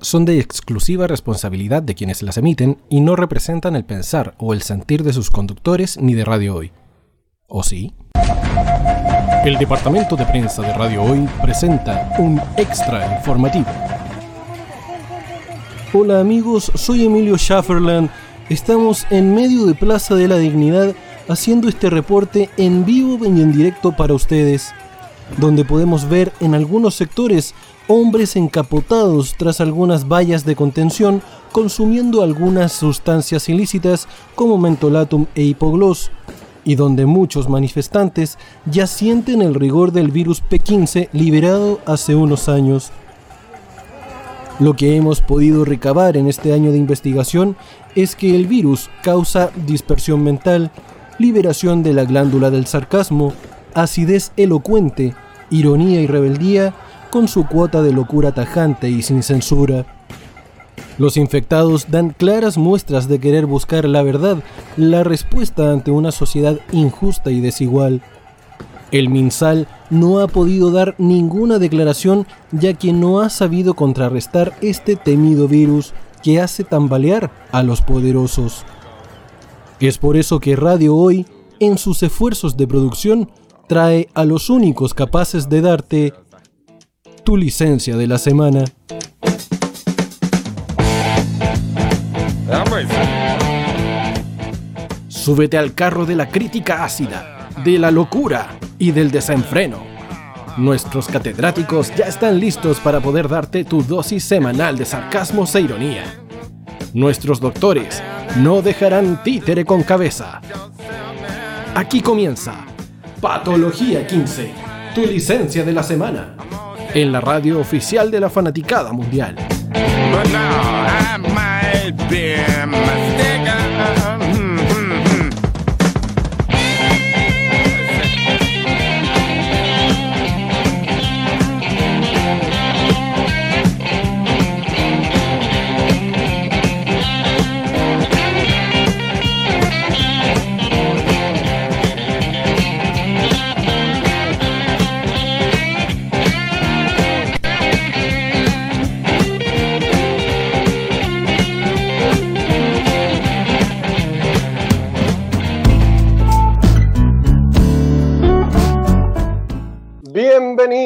son de exclusiva responsabilidad de quienes las emiten y no representan el pensar o el sentir de sus conductores ni de Radio Hoy. ¿O sí? El departamento de prensa de Radio Hoy presenta un extra informativo. Hola amigos, soy Emilio Schafferland. Estamos en medio de Plaza de la Dignidad haciendo este reporte en vivo y en directo para ustedes, donde podemos ver en algunos sectores hombres encapotados tras algunas vallas de contención consumiendo algunas sustancias ilícitas como mentolatum e hipogloss, y donde muchos manifestantes ya sienten el rigor del virus P15 liberado hace unos años. Lo que hemos podido recabar en este año de investigación es que el virus causa dispersión mental, liberación de la glándula del sarcasmo, acidez elocuente, ironía y rebeldía, con su cuota de locura tajante y sin censura. Los infectados dan claras muestras de querer buscar la verdad, la respuesta ante una sociedad injusta y desigual. El MinSal no ha podido dar ninguna declaración ya que no ha sabido contrarrestar este temido virus que hace tambalear a los poderosos. Es por eso que Radio Hoy, en sus esfuerzos de producción, trae a los únicos capaces de darte tu licencia de la semana. Súbete al carro de la crítica ácida, de la locura y del desenfreno. Nuestros catedráticos ya están listos para poder darte tu dosis semanal de sarcasmo e ironía. Nuestros doctores no dejarán títere con cabeza. Aquí comienza Patología 15, tu licencia de la semana en la radio oficial de la fanaticada mundial.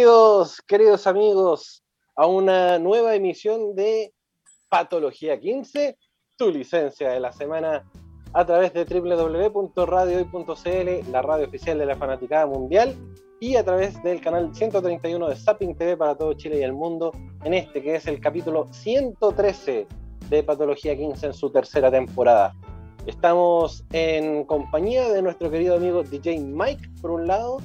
Bienvenidos, queridos amigos, a una nueva emisión de Patología 15, tu licencia de la semana a través de www.radiohoy.cl, la radio oficial de la fanaticada mundial, y a través del canal 131 de Zapping TV para todo Chile y el mundo, en este que es el capítulo 113 de Patología 15 en su tercera temporada. Estamos en compañía de nuestro querido amigo DJ Mike, por un lado,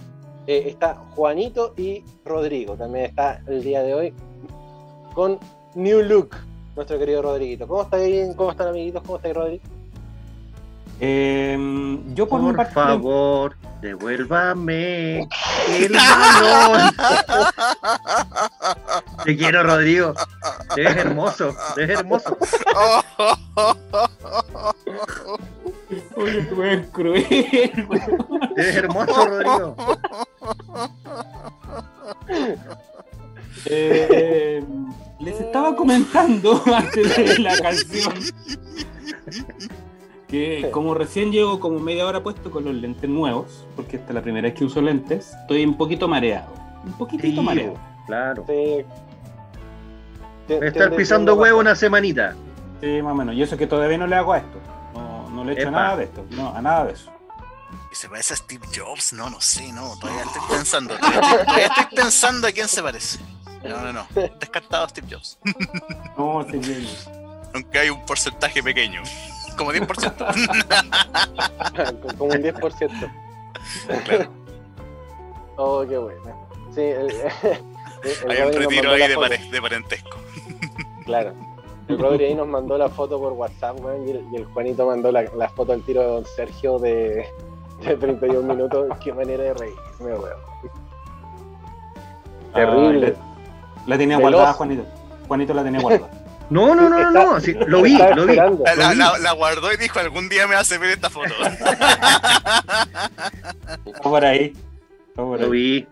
eh, está Juanito y Rodrigo. También está el día de hoy con New Look, nuestro querido Rodriguito. ¿Cómo están, ¿Cómo están amiguitos? ¿Cómo estáis, Rodrigo? Eh, yo por, por favor, devuélvame el balón. Te quiero, Rodrigo. Eres hermoso, eres hermoso. Oye, tú eres cruel. Eres hermoso, Rodrigo. Eh, les estaba comentando antes de la canción que como recién llego como media hora puesto con los lentes nuevos, porque esta es la primera vez que uso lentes, estoy un poquito mareado. Un poquitito Sí, mareado. Claro. Sí. Voy a estar pisando huevo una semanita. Sí, más o menos. Y eso que todavía no le hago a esto. No, no le echo Epa. nada de esto. No, a nada de eso. ¿Y se parece a Steve Jobs? No, no sé, no, todavía estoy pensando. Todavía estoy, todavía estoy pensando a quién se parece. No, no, no. Descartado Steve Jobs. No, sí, sí. Aunque hay un porcentaje pequeño. Como 10%. Como un 10%. Claro. Oh, qué bueno. Sí, el, el Hay un retiro ahí de, foto. pare- de parentesco. Claro. El Rodri ahí nos mandó la foto por WhatsApp, weón, y, el, y el Juanito mandó la, la foto al tiro de Don Sergio de, de 31 minutos. Qué manera de reírme, weón. Terrible. Ah, la, la tenía Veloz. guardada, Juanito. Juanito la tenía guardada. No, no, no, no, no. sí, lo vi, lo vi. La, la- la- la guardó y dijo: algún día me hace ver esta foto. Está por ahí. Está por Lo ahí. vi.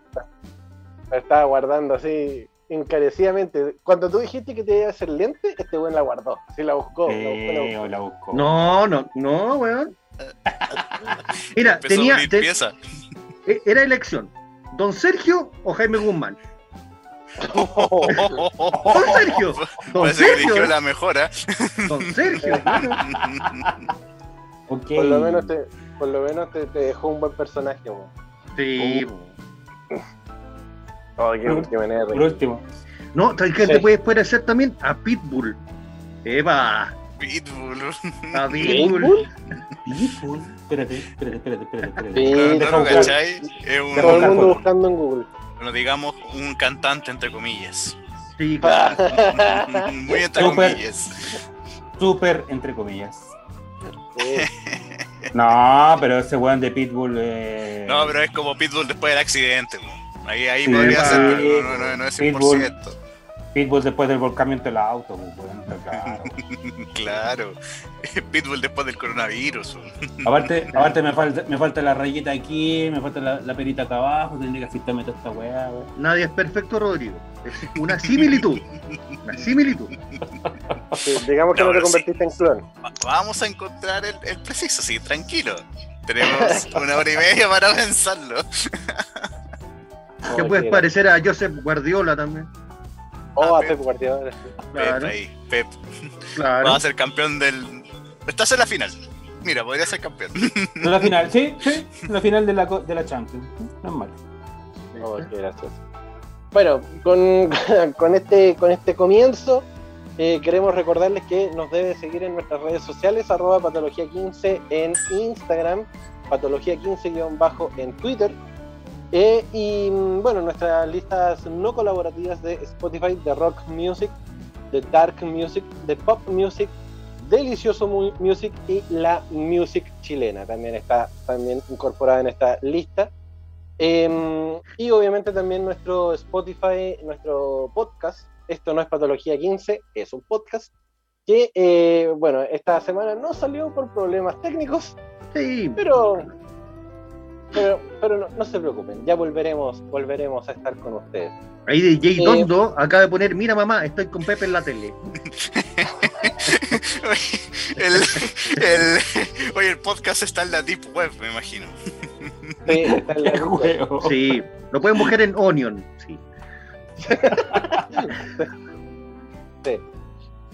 La estaba guardando así encarecidamente. Cuando tú dijiste que te iba a hacer lente, este weón la guardó. Sí, la buscó. la buscó, No, no, no, weón. Mira, tenía. E, era elección. ¿Don Sergio o Jaime Guzmán? Don Sergio. Don Sergio. la mejora. Don Sergio. Por lo menos te, por lo menos te, dejó un buen personaje, weón. Sí. Oh, qué, qué manera Por último. No, tal que te puedes parecer también a Pitbull. Eva. Pitbull. A Pitbull. Pitbull. Espérate, espérate, espérate, espérate. espérate. Es un... Todo el mundo buscando en Google. Bueno, digamos un cantante entre comillas. Sí, claro. Muy entre comillas. Súper entre comillas. No, pero ese weón de Pitbull. Eh... No, pero es como Pitbull después del accidente. Ahí, ahí podría ser, pero no, no, no es Pitbull, 100%. Pitbull después del volcamiento del auto, weón, claro. Claro. Pitbull después del coronavirus. aparte, aparte me, falta, me falta la rayita aquí, me falta la, perita acá abajo, tendría que asistirme toda esta weá. Nadie es perfecto, Rodrigo. Es una similitud. Una similitud. digamos que no, te convertiste en clon. Vamos a encontrar el, el preciso, sí, tranquilo. Tenemos una hora y media para pensarlo. ¿Qué puedes parecer a Joseph Guardiola también? Oh, a Pep, Guardiola. Pep ahí, Pep. Va a ser campeón del. Estás en la final. Mira, podría ser campeón. En la final, sí, sí. En la final de la, de la Champions. No es malo. Oh, qué gracioso. Bueno, con, con, este, con este comienzo, eh, queremos recordarles que nos debe seguir en nuestras redes sociales, arroba patología15 en Instagram, patología15- en Twitter, eh, y mm, bueno, nuestras listas no colaborativas de Spotify, de rock music, de dark music, de pop music, delicioso music y la music chilena también está también incorporada en esta lista. Em, y obviamente también nuestro Spotify, nuestro podcast. Esto no es Patología 15, es un podcast que, eh, bueno, esta semana no salió por problemas técnicos, sí. pero pero, pero no, se preocupen, ya volveremos, volveremos a estar con ustedes. Ahí de Jay Dondo eh, acaba de poner, mira mamá, estoy con Pepe en la tele. el, el, oye, el podcast está en la Deep Web, me imagino. Sí, está en la Deep Web. Sí, lo pueden buscar en Onion, sí. sí.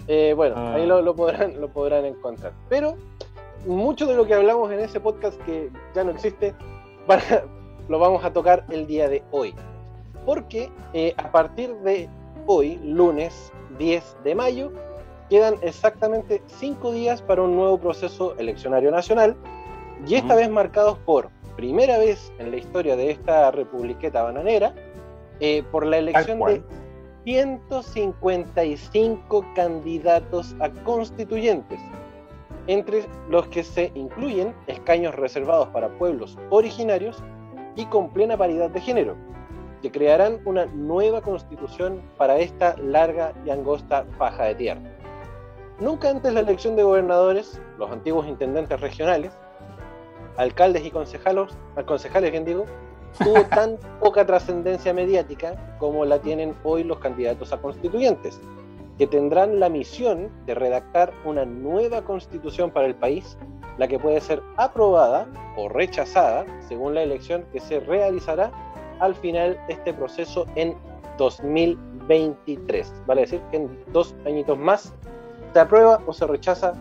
Eh, bueno, ah. ahí lo, lo, podrán, lo podrán encontrar. Pero mucho de lo que hablamos en ese podcast que ya no existe lo vamos a tocar el día de hoy. Porque eh, a partir de hoy, lunes 10 de mayo, quedan exactamente cinco días para un nuevo proceso eleccionario nacional. Y esta vez marcados por primera vez en la historia de esta republiqueta bananera eh, por la elección de 155 candidatos a constituyentes entre los que se incluyen escaños reservados para pueblos originarios y con plena paridad de género, que crearán una nueva constitución para esta larga y angosta faja de tierra. Nunca antes la elección de gobernadores, los antiguos intendentes regionales, alcaldes y concejales, concejales bien digo, tuvo tan poca trascendencia mediática como la tienen hoy los candidatos a constituyentes que tendrán la misión de redactar una nueva constitución para el país, la que puede ser aprobada o rechazada según la elección que se realizará al final de este proceso en 2023. Vale decir que en dos añitos más se aprueba o se rechaza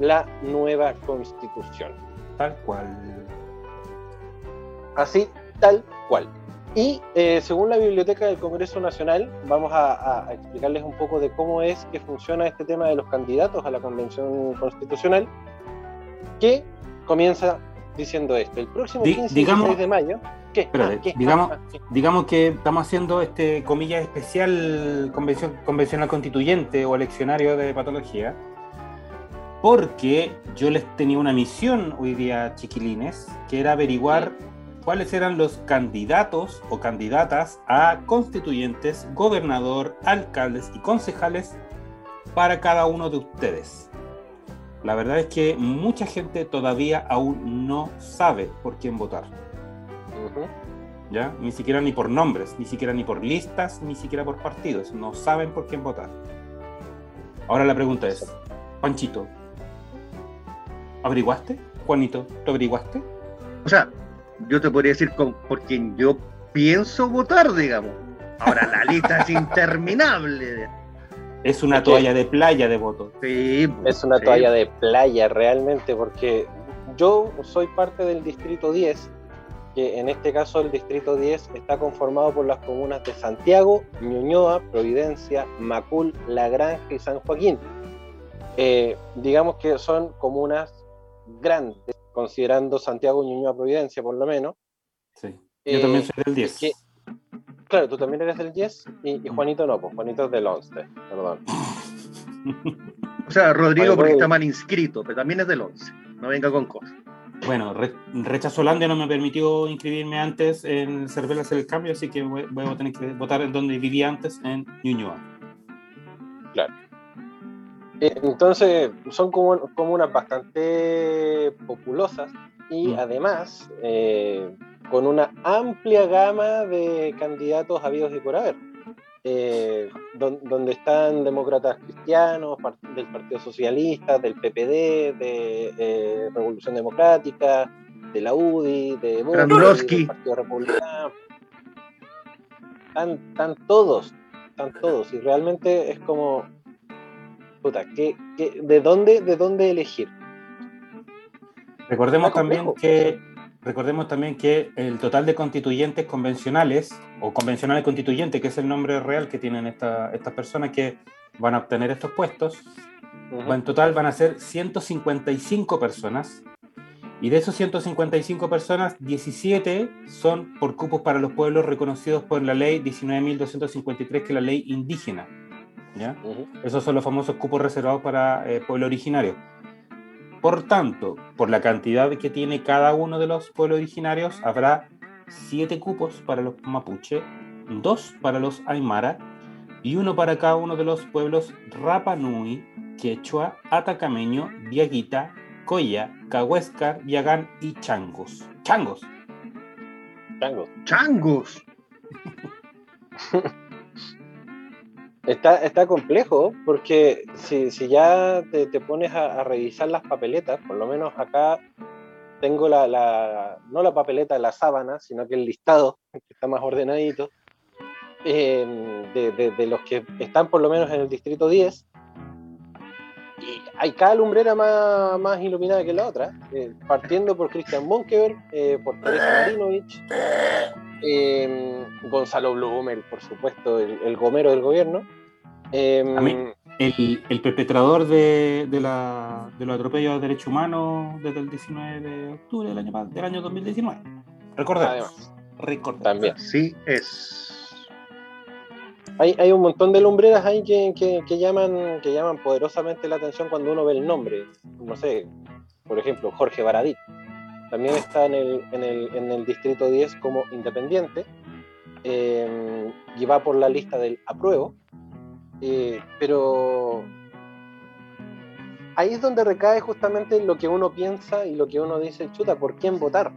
la nueva constitución. Tal cual. Así, tal cual. Y eh, según la Biblioteca del Congreso Nacional, vamos a, explicarles un poco de cómo es que funciona este tema de los candidatos a la Convención Constitucional, que comienza diciendo esto. El próximo 15 digamos, de mayo... ¿qué? Ah, digamos, ah, digamos que estamos haciendo este comilla especial convención, convencional constituyente o eleccionario de patología, porque yo les tenía una misión hoy día, chiquilines, que era averiguar cuáles eran los candidatos o candidatas a constituyentes, gobernador, alcaldes y concejales para cada uno de ustedes. La verdad es que mucha gente todavía aún no sabe por quién votar. ¿ya? Ni siquiera ni por nombres, ni siquiera ni por listas, ni siquiera por partidos. No saben por quién votar. Ahora la pregunta es, Panchito, ¿averiguaste? Juanito, ¿tú averiguaste? O sea, yo te podría decir con, por quien yo pienso votar, digamos. Ahora la lista es interminable. Es una toalla de playa de votos. Sí, es una toalla de playa realmente, porque yo soy parte del distrito 10, que en este caso el distrito 10 está conformado por las comunas de Santiago, Ñuñoa, Providencia, Macul, La Granja y San Joaquín. Eh, digamos que son comunas grandes, considerando Santiago, Ñuñoa, Providencia por lo menos. Sí. Yo también soy del 10. Eh, claro, tú también eres del 10 y, Juanito no, pues Juanito es del 11, perdón. o sea, Rodrigo porque está mal inscrito, pero también es del 11. No venga con cosas. Bueno, Rechazo Holandia no me permitió inscribirme antes en Cervela hacer el cambio, así que voy, a tener que votar en donde vivía antes, en Ñuñoa. Claro. Entonces, son comunas bastante populosas y mm. además eh, con una amplia gama de candidatos habidos y por haber. Eh, donde están demócratas cristianos, del Partido Socialista, del PPD, de eh, Revolución Democrática, de la UDI, de del Partido Republicano. Están, todos, están todos. Y realmente es como, puta, ¿qué, de, dónde, ¿de dónde elegir? Recordemos también que Recordemos también que el total de constituyentes convencionales, o convencionales constituyentes, que es el nombre real que tienen estas personas que van a obtener estos puestos, en total van a ser 155 personas. Y de esos 155 personas, 17 son por cupos para los pueblos reconocidos por la ley 19.253, que es la ley indígena. ¿Ya? Esos son los famosos cupos reservados para eh, pueblo originario. Por tanto, por la cantidad que tiene cada uno de los pueblos originarios, habrá siete cupos para los mapuche, dos para los aymara y uno para cada uno de los pueblos Rapa Nui, Quechua, Atacameño, Diaguita, Coya, Cahuéscar, Yagán y Changos. ¡Changos! Changos. ¡Changos! Está, está complejo porque si, si ya te, te pones a, revisar las papeletas, por lo menos acá tengo la, la, no la papeleta, la sábana, sino que el listado, que está más ordenadito, em, de, de, los que están por lo menos en el distrito 10. Y hay cada lumbrera más, más iluminada que la otra, eh, partiendo por Christian Monkever, eh, por Teresa Marinovich, em, Gonzalo Blumer, por supuesto, el, gomero del gobierno. Em, el, el, perpetrador de, de, la, de los atropellos a derechos humanos desde el 19 de octubre del año, del año 2019. Recordemos. Recordemos. También. Sí, es. Hay, hay, un montón de lumbreras ahí que, que, que, llaman, que llaman poderosamente la atención cuando uno ve el nombre. No sé, por ejemplo, Jorge Baradit. También está en el, en el, en el distrito 10 como independiente em, y va por la lista del apruebo eh, pero ahí es donde recae justamente lo que uno piensa y lo que uno dice, chuta, ¿por quién votar?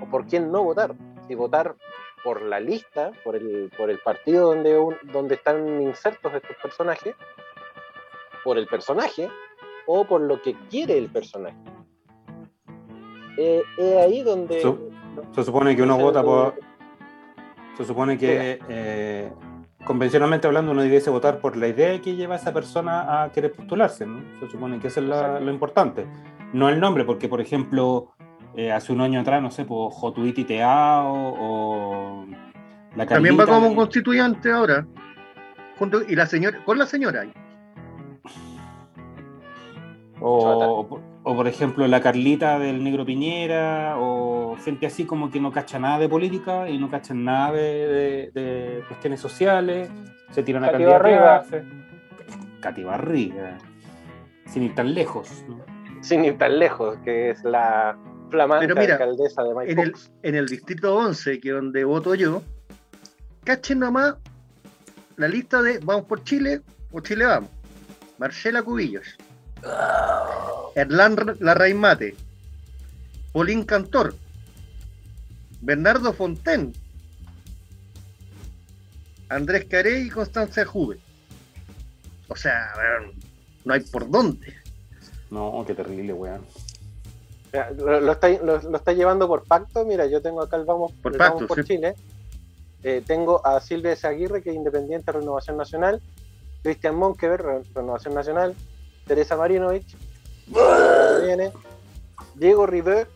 ¿O por quién no votar? Si votar por la lista, por el, por el partido donde, donde están insertos estos personajes, por el personaje, o por lo que quiere el personaje. Eh, es ahí donde... Se, supone que uno vota por... Se supone que convencionalmente hablando, uno debiese votar por la idea que lleva a esa persona a querer postularse, ¿no? Se supone que eso es lo importante. No el nombre, porque, por ejemplo, eh, hace un año atrás, no sé, pues Jotuiti Teao o la También va como un constituyente ahora. Junto, y la señora, con la señora. O, o, por ejemplo, la Carlita del Negro Piñera, o gente así como que no cacha nada de política y no cachan nada de, cuestiones sociales, se tiran a candidatar. Cati Barriga. Sin ir tan lejos. Sin ir tan lejos, que es la flamante alcaldesa de En el, en el distrito 11, que es donde voto yo, cachen nomás la lista de Vamos por Chile o Chile Vamos. Marcela Cubillos. Erlán Larraimate, Polín Cantor, Bernardo Fonten, Andrés Carey y Constanza Juve. O sea, no hay por dónde. No, qué terrible, weón. Lo, lo está, lo- lo está llevando por pacto. Mira, yo tengo acá el Vamos Por el pacto, Vamos por sí. Chile. Eh, tengo a Silvia S. Aguirre, que es independiente Renovación Nacional. Cristian Monkever, Re- Renovación Nacional. Teresa Marinovich. viene. Diego River,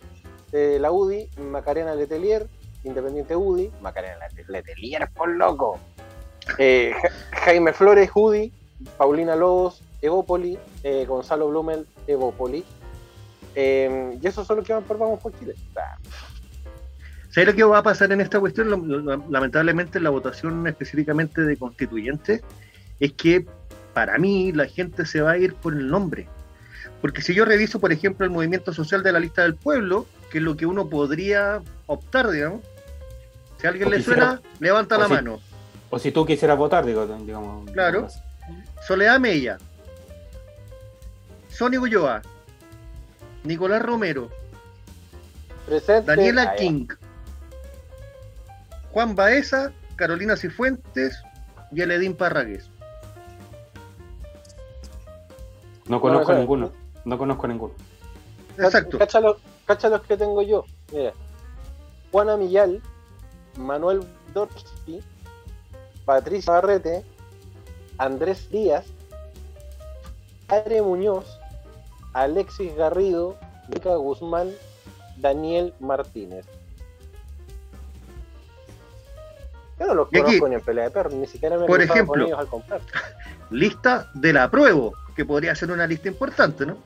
de la UDI. Macarena Letelier, Independiente UDI. Macarena Lete- Letelier, por loco. Eh, Ja- Jaime Flores, UDI. Paulina Lobos, Evópoli. eh, Gonzalo Blumel, Evópoli. Eh, y esos son los que van por Vamos por Chile. ¿Sabes lo que va a pasar en esta cuestión? Lamentablemente en la votación específicamente de constituyentes es que para mí la gente se va a ir por el nombre. Porque si yo reviso, por ejemplo, el movimiento social de la lista del pueblo, que es lo que uno podría optar, digamos, si a alguien O le quisiera- suena, levanta la si- mano. O si tú quisieras votar, digo, digamos. Claro. así. Soledad Mella, Sonny Ulloa, Nicolás Romero, presente. Daniela. King, Juan Baeza, Carolina Cifuentes y Eledín Parragués. No conozco ninguno. No conozco ninguno. Exacto. Cacha los, cacha los que tengo yo. Mira. Juana Millal, Manuel Dorsky, Patricia Barrete, Andrés Díaz, Padre Muñoz, Alexis Garrido, Mica Guzmán, Daniel Martínez. Yo no los Y aquí, conozco ni en pelea de perros, ni siquiera me he por ejemplo, con ellos al comprar. Lista de la apruebo, que podría ser una lista importante, ¿no?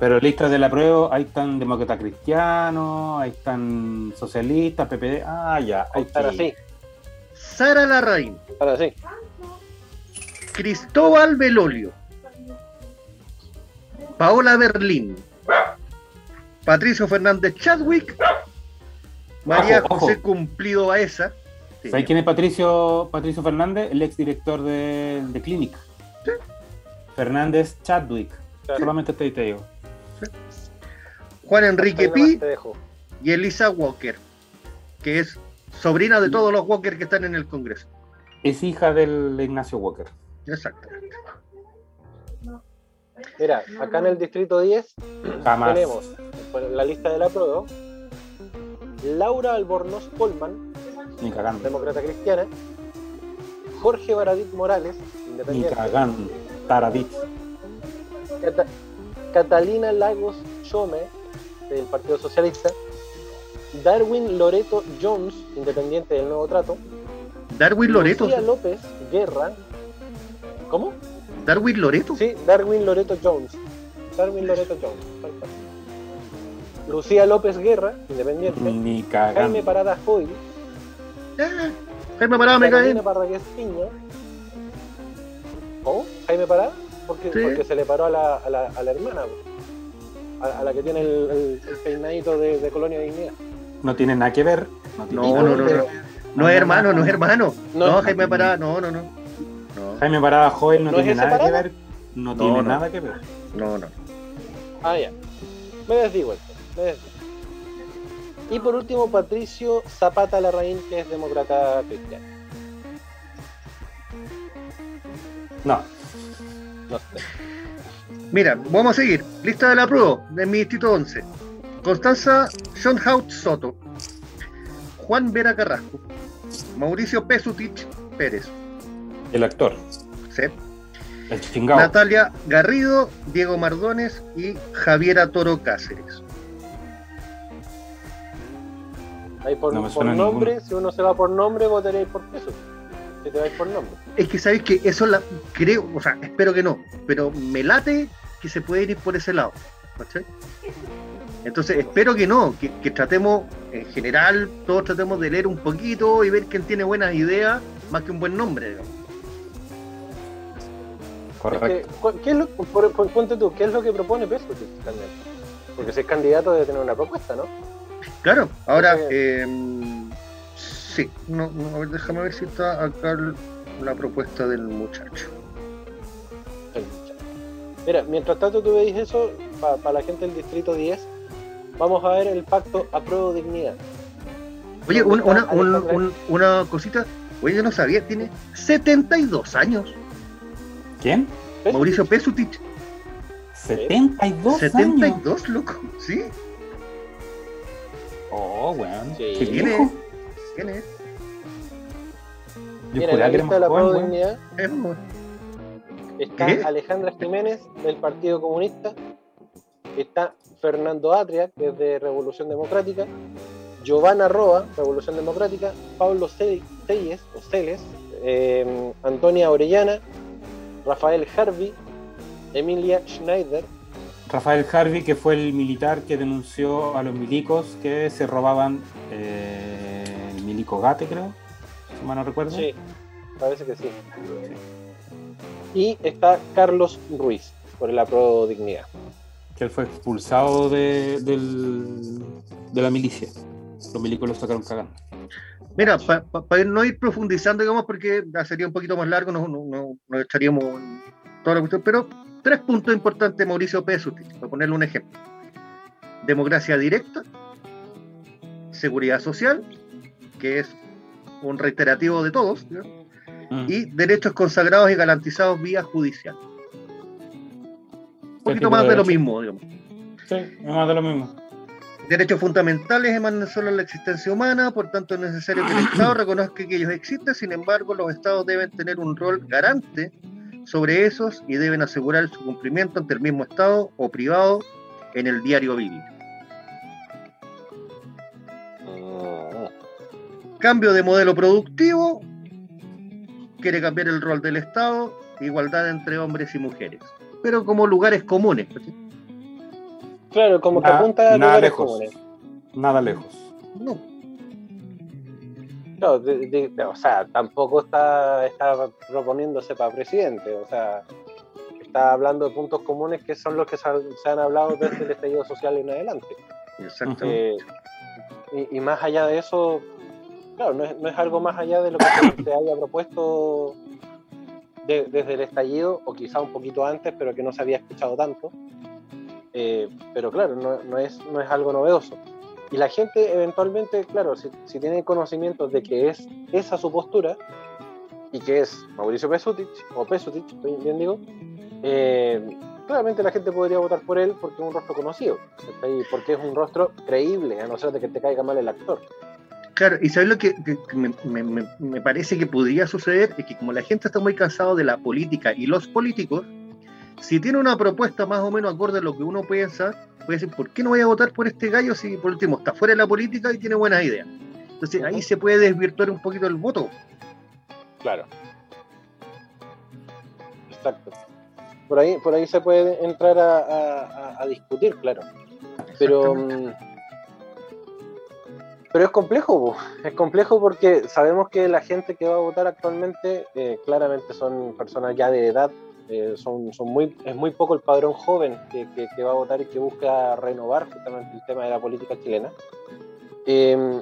Pero listas de la prueba, ahí están demócratas cristianos, ahí están socialistas, PPD. Ah, ya. ahí Ahora sí. sí, Sara Larraín, ahora sí. Cristóbal Belolio, Paola Berlín, Patricio Fernández Chadwick, María Ojo, ojo. José Cumplido Baeza. Sí. ¿Sabes quién es Patricio, Patricio Fernández? El exdirector de, de Clinic. Fernández Chadwick. Claro. Solamente te, te digo. Juan Enrique Pi y Elisa Walker, que es sobrina de todos los Walker que están en el Congreso. Es hija del Ignacio Walker. Exactamente. Mira, acá en el distrito 10 Jamás. tenemos en la lista de la prueba Laura Albornoz cagando. demócrata cristiana, Jorge Baradit Morales, Ni independiente, cagando. Taradit. Cata- Catalina Lagos Chome, del Partido Socialista, Darwin Loreto Jones, independiente del Nuevo Trato, Darwin Loreto. Lucía López Guerra, ¿cómo? Darwin Loreto. Sí, Darwin Loreto Jones. Darwin Loreto Jones. Lucía López Guerra, independiente. Ni Jaime. Parada Hoy. Ah, Jaime Parada me cae. Parragués Piña. ¿Cómo? ¿Jaime Parada? Porque, Sí. porque se le paró a la, a la, a la hermana, a, a la que tiene el, el- el peinadito de, de Colonia Dignidad. No tiene nada que ver. No, tiene No, nada no, que no, ver. no. No es hermano, no es hermano. No, No, no. Jaime Parada, no, no, no. No, Jaime Parada Joel no, ¿No es tiene nada que Parada? ver. No, No, tiene no. nada que ver. no, no. Ah, ya. Me desdigo esto. Me desdigo. Y por último, Patricio Zapata Larraín, que es demócrata cristiano. No. No sé. Mira, vamos a seguir. Lista de la prueba de mi distrito 11. Constanza Schoenhout Soto. Juan Vera Carrasco. Mauricio Pesutich Pérez. El actor. ¿sí? El chingado. Natalia Garrido, Diego Mardones y Javiera Toro Cáceres. Ahí por, No por nombre, ninguno. si uno se va por nombre, votaréis por peso. Si te vais por nombre. Es que sabéis que eso la creo, o sea, espero que no, pero me late que se puede ir por ese lado. ¿cachai? Entonces espero que no, que, que tratemos, en general, todos tratemos de leer un poquito y ver quién tiene buenas ideas, más que un buen nombre. digamos. Es Correcto. que, ¿qué es lo, por, por- ponte tú, ¿qué es lo que propone Peso? también? Porque si es candidato debe tener una propuesta, ¿no? Claro, ahora, eh, sí, no, no, a ver, déjame ver si está acá la propuesta del muchacho. El muchacho. Mira, mientras tanto tú veis eso, para la gente del distrito 10, vamos a ver el pacto apruebo dignidad. Oye, ¿Dónde un- una, un- Alejandra? un- una cosita, Oye, yo no sabía, tiene 72 años. ¿Quién? Mauricio Pesutich. 72 72, loco, sí. Oh, weón. Sí. Qué ¿Quién es? viejo. ¿Quién es? Yo Mira, la que era lista de la. Dignidad está ¿Qué? Alejandra Jiménez del Partido Comunista, está Fernando Atria, que es de Revolución Democrática, Giovanna Roa, Revolución Democrática, Pablo Celles, o Celes, eh, Antonia Orellana, Rafael Harvey, Emilia Schneider, Rafael Harvey, que fue el militar que denunció a los milicos que se robaban eh, el milico Gate, creo, si mal no recuerdo. sí, parece que sí. Y está Carlos Ruiz, por la Pro Dignidad. Que él fue expulsado de, del- de la milicia. Los milicos lo sacaron cagando. Mira, para no ir profundizando, digamos, porque sería un poquito más largo, no, no, no- nos echaríamos en toda la cuestión, pero tres puntos importantes de Mauricio Pesutich, para ponerle un ejemplo. Democracia directa, seguridad social, que es un reiterativo de todos, ¿no? Mm. y derechos consagrados y garantizados vía judicial. Un poquito tipo más de de lo mismo, digamos. Sí, más de lo mismo. Derechos fundamentales emanan solo de la existencia humana, por tanto es necesario que el Estado reconozca que ellos existen, sin embargo los Estados deben tener un rol garante sobre esos y deben asegurar su cumplimiento ante el mismo Estado o privado en el diario vivir. Cambio de modelo productivo, quiere cambiar el rol del Estado, igualdad entre hombres y mujeres, pero como lugares comunes. Claro, como que Nada- apunta a nada lugares lejos. comunes. Nada lejos. No, Claro, de- de- de- o sea, tampoco está, está proponiéndose para presidente, o sea, está hablando de puntos comunes que son los que se han, se han hablado desde el estallido social en adelante. exactamente. Eh, y, y más allá de eso, claro, no es, algo más allá de lo que se, haya propuesto de- desde el estallido, o quizá un poquito antes, pero que no se había escuchado tanto. Eh, pero claro, no, es, algo novedoso. Y la gente eventualmente, claro, si, tiene conocimiento de que es esa su postura, y que es Mauricio Pesutich, o Pesutich, bien digo, eh, claramente la gente podría votar por él porque es un rostro conocido, porque es un rostro creíble, a no ser de que te caiga mal el actor. Claro, y sabes lo que, me, me- me- parece que podría suceder, es que como la gente está muy cansado de la política y los políticos, si tiene una propuesta más o menos acorde a lo que uno piensa, puede decir, ¿por qué no voy a votar por este gallo si por último está fuera de la política y tiene buenas ideas? Entonces ahí se puede desvirtuar un poquito el voto. Claro. Exacto. Por ahí, por ahí se puede entrar a, a- a- discutir, claro. Pero, pero es complejo, po. es complejo porque sabemos que la gente que va a votar actualmente eh, claramente son personas ya de edad, eh, son, son muy, es muy poco el padrón joven que, que- que va a votar y que busca renovar justamente el tema de la política chilena. Eh,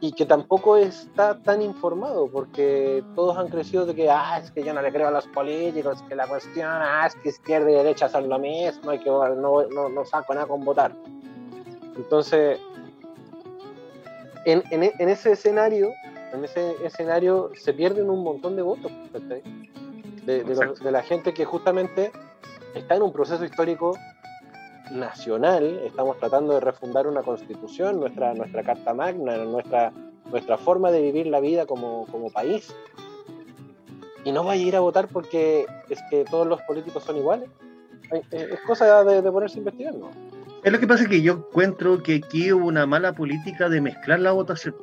y que tampoco está tan informado, porque todos han crecido de que, ah, es que yo no le creo a los políticos, que la cuestión, ah, es que izquierda y derecha son lo mismo, y que no, no, no saco nada con votar. Entonces, en, en, e- en ese escenario, en ese escenario se pierden un montón de votos, de, de, los- de la gente que justamente está en un proceso histórico nacional, estamos tratando de refundar una constitución, nuestra, nuestra carta magna, nuestra, nuestra forma de vivir la vida como, como país. Y no vaya a ir a votar porque es que todos los políticos son iguales. Es cosa de, de ponerse a investigar, ¿no? Es lo que pasa que yo encuentro que aquí hubo una mala política de mezclar la votación,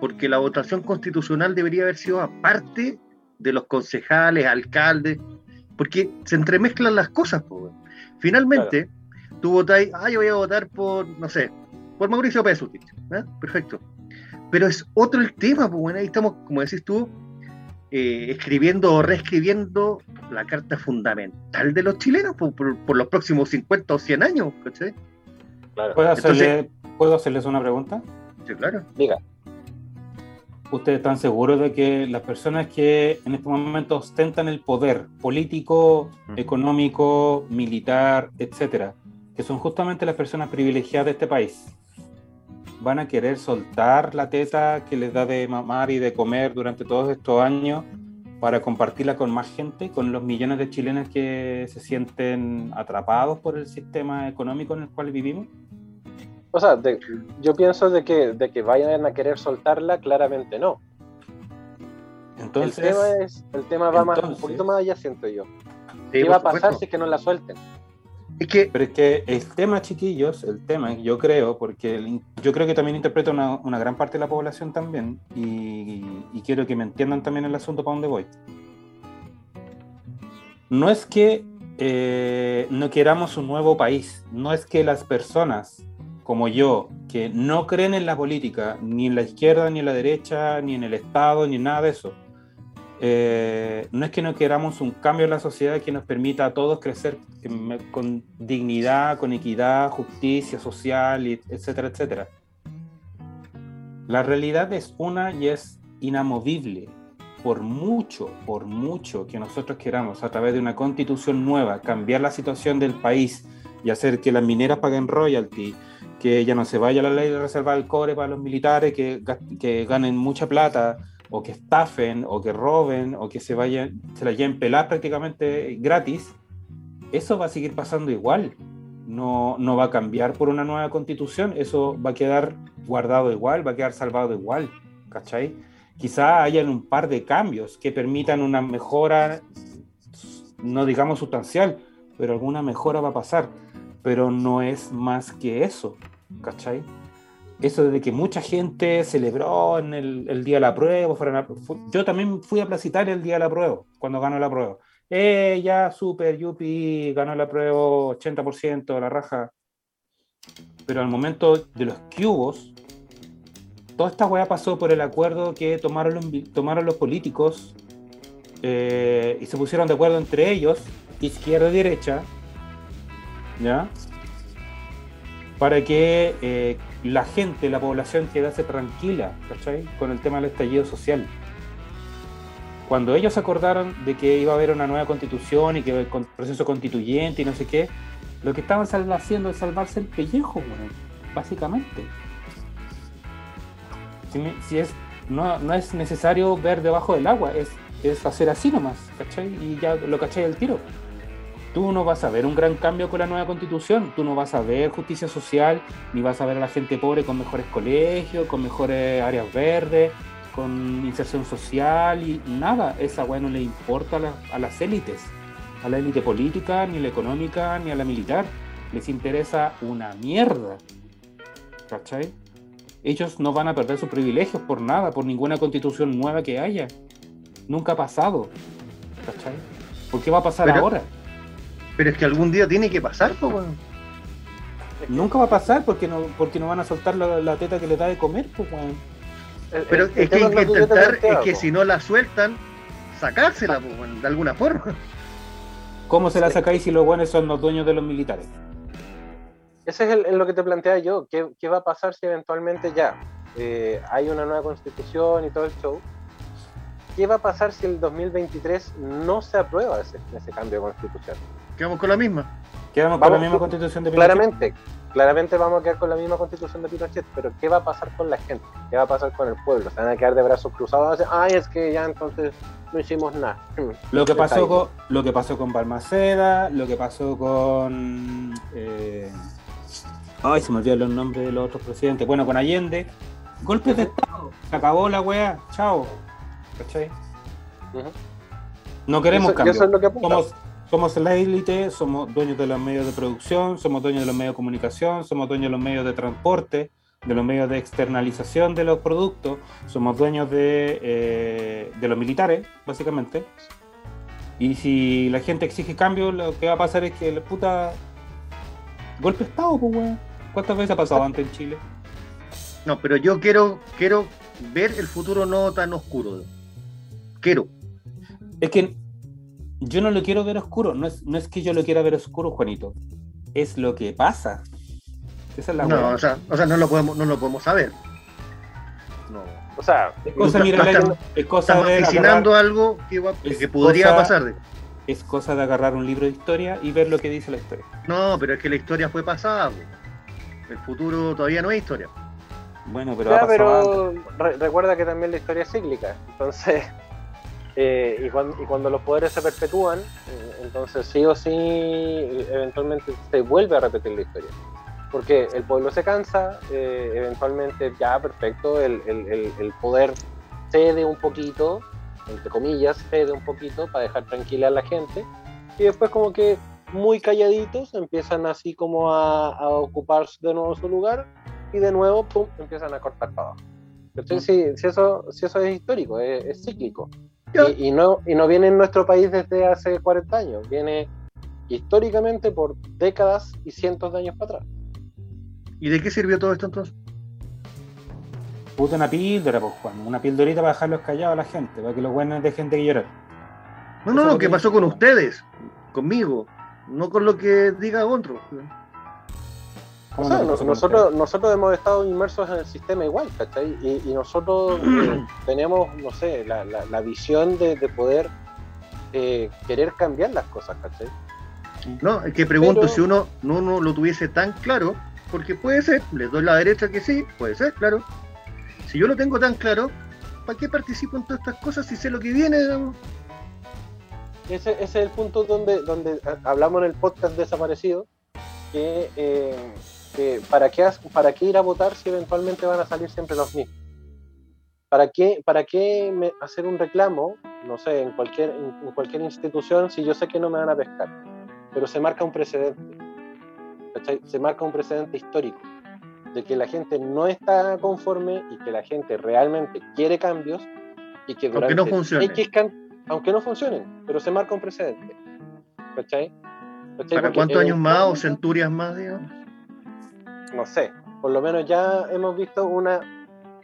porque la votación constitucional debería haber sido aparte de los concejales, alcaldes, porque se entremezclan las cosas. po, weón. Finalmente, tú votáis, ah, yo voy a votar por, no sé, por Mauricio Pesutich, ¿eh? perfecto. Pero es otro el tema, pues bueno, ahí estamos, como decís tú, eh, escribiendo o reescribiendo la carta fundamental de los chilenos por, por- por los próximos 50 o 100 años, ¿cachai? Claro. ¿Puedo, hacerle- ¿Puedo hacerles una pregunta? Sí, claro. Diga. ¿Ustedes están seguros de que las personas que en este momento ostentan el poder político, Ujú. económico, militar, etcétera, que son justamente las personas privilegiadas de este país, van a querer soltar la teta que les da de mamar y de comer durante todos estos años para compartirla con más gente, con los millones de chilenos que se sienten atrapados por el sistema económico en el cual vivimos? O sea, yo pienso de que, de que vayan a querer soltarla, claramente no. Entonces, el tema, es, el tema va más, un poquito más allá, siento yo. ¿Qué va a pasar si es que no la suelten? Pero es que el tema, chiquillos, el tema, yo creo, porque yo creo que también interpreta una, gran parte de la población también, y, y, quiero que me entiendan también el asunto para dónde voy. No es que eh, no queramos un nuevo país, no es que las personas como yo, que no creen en la política, ni en la izquierda, ni en la derecha, ni en el Estado, ni en nada de eso, eh, no es que no queramos un cambio en la sociedad que nos permita a todos crecer con dignidad, con equidad, justicia social, etcétera, etcétera. La realidad es una y es inamovible. Por mucho, por mucho que nosotros queramos a través de una constitución nueva cambiar la situación del país y hacer que las mineras paguen royalty, que ya no se vaya la ley de reservar el cobre para los militares, que, que ganen mucha plata, o que estafen, o que roben, o que se vayan, se la lleven pelar prácticamente gratis, eso va a seguir pasando igual. No, no va a cambiar por una nueva constitución, eso va a quedar guardado igual, va a quedar salvado igual, ¿cachai? Quizá hayan un par de cambios que permitan una mejora, no digamos sustancial, pero alguna mejora va a pasar, pero no es más que eso, ¿cachai? Eso de que mucha gente celebró en el, día de la prueba. yo también fui a placitar el día de la prueba, cuando ganó la prueba. Eh, ya, super, yupi, ganó la prueba 80%, la raja. Pero al momento de los cubos, toda esta weá pasó por el acuerdo que tomaron los, políticos eh, y se pusieron de acuerdo entre ellos, izquierda y derecha, ¿ya? Para que eh, la gente, la población quedase tranquila, ¿cachai? Con el tema del estallido social. Cuando ellos acordaron de que iba a haber una nueva constitución y que el proceso constituyente y no sé qué, lo que estaban haciendo es salvarse el pellejo, básicamente. Si, es, no, no, es necesario ver debajo del agua, es, es hacer así nomás, ¿cachai? Y ya lo cachai el tiro tú no vas a ver un gran cambio con la nueva constitución, tú no vas a ver justicia social, ni vas a ver a la gente pobre con mejores colegios, con mejores áreas verdes, con inserción social y nada, esa weá no le importa a, las élites, a la élite política, ni la económica, ni a la militar, les interesa una mierda, ¿cachai? Ellos no van a perder sus privilegios por nada, por ninguna constitución nueva que haya. Nunca ha pasado. ¿Cachai? ¿Por qué va a pasar ahora? Pero es que algún día tiene que pasar, pues, Nunca va a pasar porque no, porque no van a soltar la, teta que le da de comer, pues, Pero es que hay que intentar, es que si no la sueltan, sacársela, pues, de alguna forma. ¿Cómo se la sacáis si los buenos son los dueños de los militares? Ese es lo que te plantea yo. ¿Qué, ¿Qué, va a pasar si eventualmente ya eh, hay una nueva constitución y todo el show? ¿Qué va a pasar si el 2023 no se aprueba ese, ese cambio de constitución? Quedamos con la misma. Quedamos con la misma constitución de Pinochet. Claramente, claramente vamos a quedar con la misma constitución de Pinochet, pero ¿qué va a pasar con la gente? ¿Qué va a pasar con el pueblo? ¿Se van a quedar de brazos cruzados? Ay, es que ya entonces no hicimos nada. Lo que pasó con, lo que pasó con Balmaceda, lo que pasó con eh, ay, se me olvidaron los nombres de los otros presidentes. Bueno, con Allende, golpes de Estado, se acabó la weá, chao. ¿Cachai? No queremos cambios. somos, somos la élite, somos dueños de los medios de producción, somos dueños de los medios de comunicación, somos dueños de los medios de transporte, de los medios de externalización de los productos, somos dueños de, eh, de los militares, básicamente. Y si la gente exige cambio, lo que va a pasar es que la puta. Golpe de Estado, pues, weón. ¿Cuántas veces ha pasado antes en Chile? No, pero yo quiero, quiero ver el futuro no tan oscuro. Quiero. Es que yo no lo quiero ver oscuro, no es, no es que yo lo quiera ver oscuro, Juanito, es lo que pasa. Esa es la no, o sea, o sea, no lo podemos, no lo podemos saber. No. O sea, es cosa, mira, es cosa de agarrar, algo que, que podría pasar. De... Es cosa de agarrar un libro de historia y ver lo que dice la historia. No, pero es que la historia fue pasada. El futuro todavía no es historia. Bueno, pero, Ya, pero re- recuerda que también la historia es cíclica. Entonces, eh, y, cuando, y cuando los poderes se perpetúan, eh, entonces sí o sí, eventualmente se vuelve a repetir la historia. Porque el pueblo se cansa, eh, eventualmente ya perfecto, el, el- el- el poder cede un poquito, entre comillas, cede un poquito para dejar tranquila a la gente. Y después como que muy calladitos empiezan así como a, a ocupar de nuevo su lugar y de nuevo, pum, empiezan a cortar para abajo. ¿Cachai? Si, si eso, si eso es histórico, es, es cíclico. Y, y no, y no viene en nuestro país desde hace 40 años, viene históricamente por décadas y cientos de años para atrás. ¿Y de qué sirvió todo esto entonces? Puta una píldora, pues Juan. Una pildorita para dejarlos callados a la gente, para que los buenos dejen de llorar. No, no, no, lo ¿qué que pasó con ustedes? Conmigo. No con lo que diga otro. O ¿Cómo sea, nosotros, nosotros hemos estado inmersos en el sistema igual, ¿cachai? Y, y nosotros eh, tenemos, no sé, la, la- la visión de, de poder eh, querer cambiar las cosas, ¿cachai? No, es que pregunto Pero- si uno no, no lo tuviese tan claro, porque puede ser, les doy la derecha que sí, puede ser, claro. Si yo lo tengo tan claro, ¿para qué participo en todas estas cosas si sé lo que viene? digamos? Ese, ese es el punto donde, donde a- hablamos en el podcast desaparecido, que, eh, que para, qué, para qué ir a votar si eventualmente van a salir siempre los mismos. ¿Para qué, para qué me- hacer un reclamo, no sé, en cualquier, en, cualquier institución si yo sé que no me van a pescar? Pero se marca un precedente. ¿cachai? Se marca un precedente histórico de que la gente no está conforme y que la gente realmente quiere cambios y que Aunque durante no funcione. X can- aunque no funcionen, pero se marca un precedente. ¿Cachai? ¿Cachai? ¿Para Porque cuántos años más o centurias más, digamos? No sé, por lo menos ya hemos visto una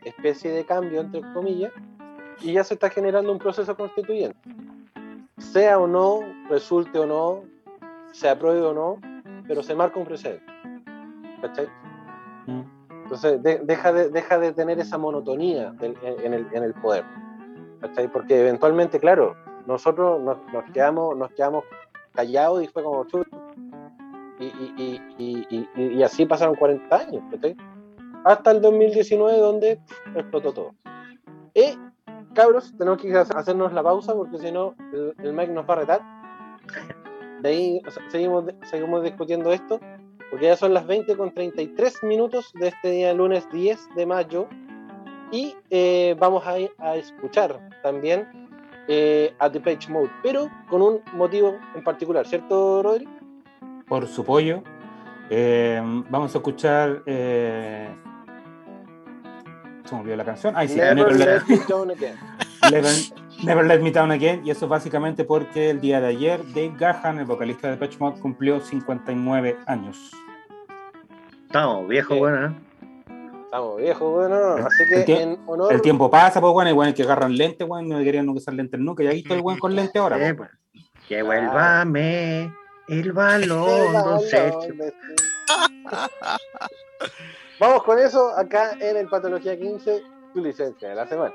especie de cambio, entre comillas, y ya se está generando un proceso constituyente. Sea o no, resulte o no, se apruebe o no, pero se marca un precedente. ¿Cachai? Mm. Entonces de- deja, de, deja de tener esa monotonía del- en, el, en el poder. ¿cachai? Porque eventualmente, claro, nosotros nos, nos quedamos, nos quedamos callados y fue como. Y, y, y, y, así pasaron 40 años. Hasta el 2019 donde explotó todo. Y, cabros, tenemos que hacer- hacernos la pausa porque si no el, el Mike nos va a retar. De ahí o sea, seguimos, seguimos discutiendo esto porque ya son las 20 con 33 minutos de este día lunes 10 de mayo y eh, vamos a, a escuchar también eh, a The Page Mode, pero con un motivo en particular, ¿cierto, Rodri? Por su pollo. Eh, vamos a escuchar. Eh... Se me olvidó la canción. Ay, sí, Never, Never Let- Me Down Again. Never, Never Let Me Down Again, y eso básicamente porque el día de ayer Dave Gahan, el vocalista de Patch Mod, cumplió 59 años. Estamos viejos, Sí. bueno, ¿eh? Estamos viejos, bueno, así El que en honor... El tiempo pasa, pues bueno, igual que agarran lentes, bueno, no querían no usar lentes nunca, y ahí está el buen con lente ahora. Eh, pues. Que vuélvame el balón, don Sergio. Vamos con eso acá en el Patología 15, tu licencia de la semana.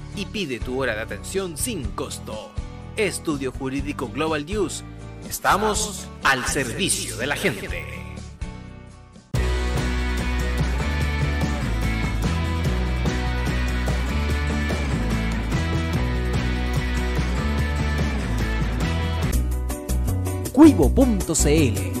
y pide tu hora de atención sin costo. Estudio Jurídico Global News. Estamos al servicio de la gente. Cuivo.cl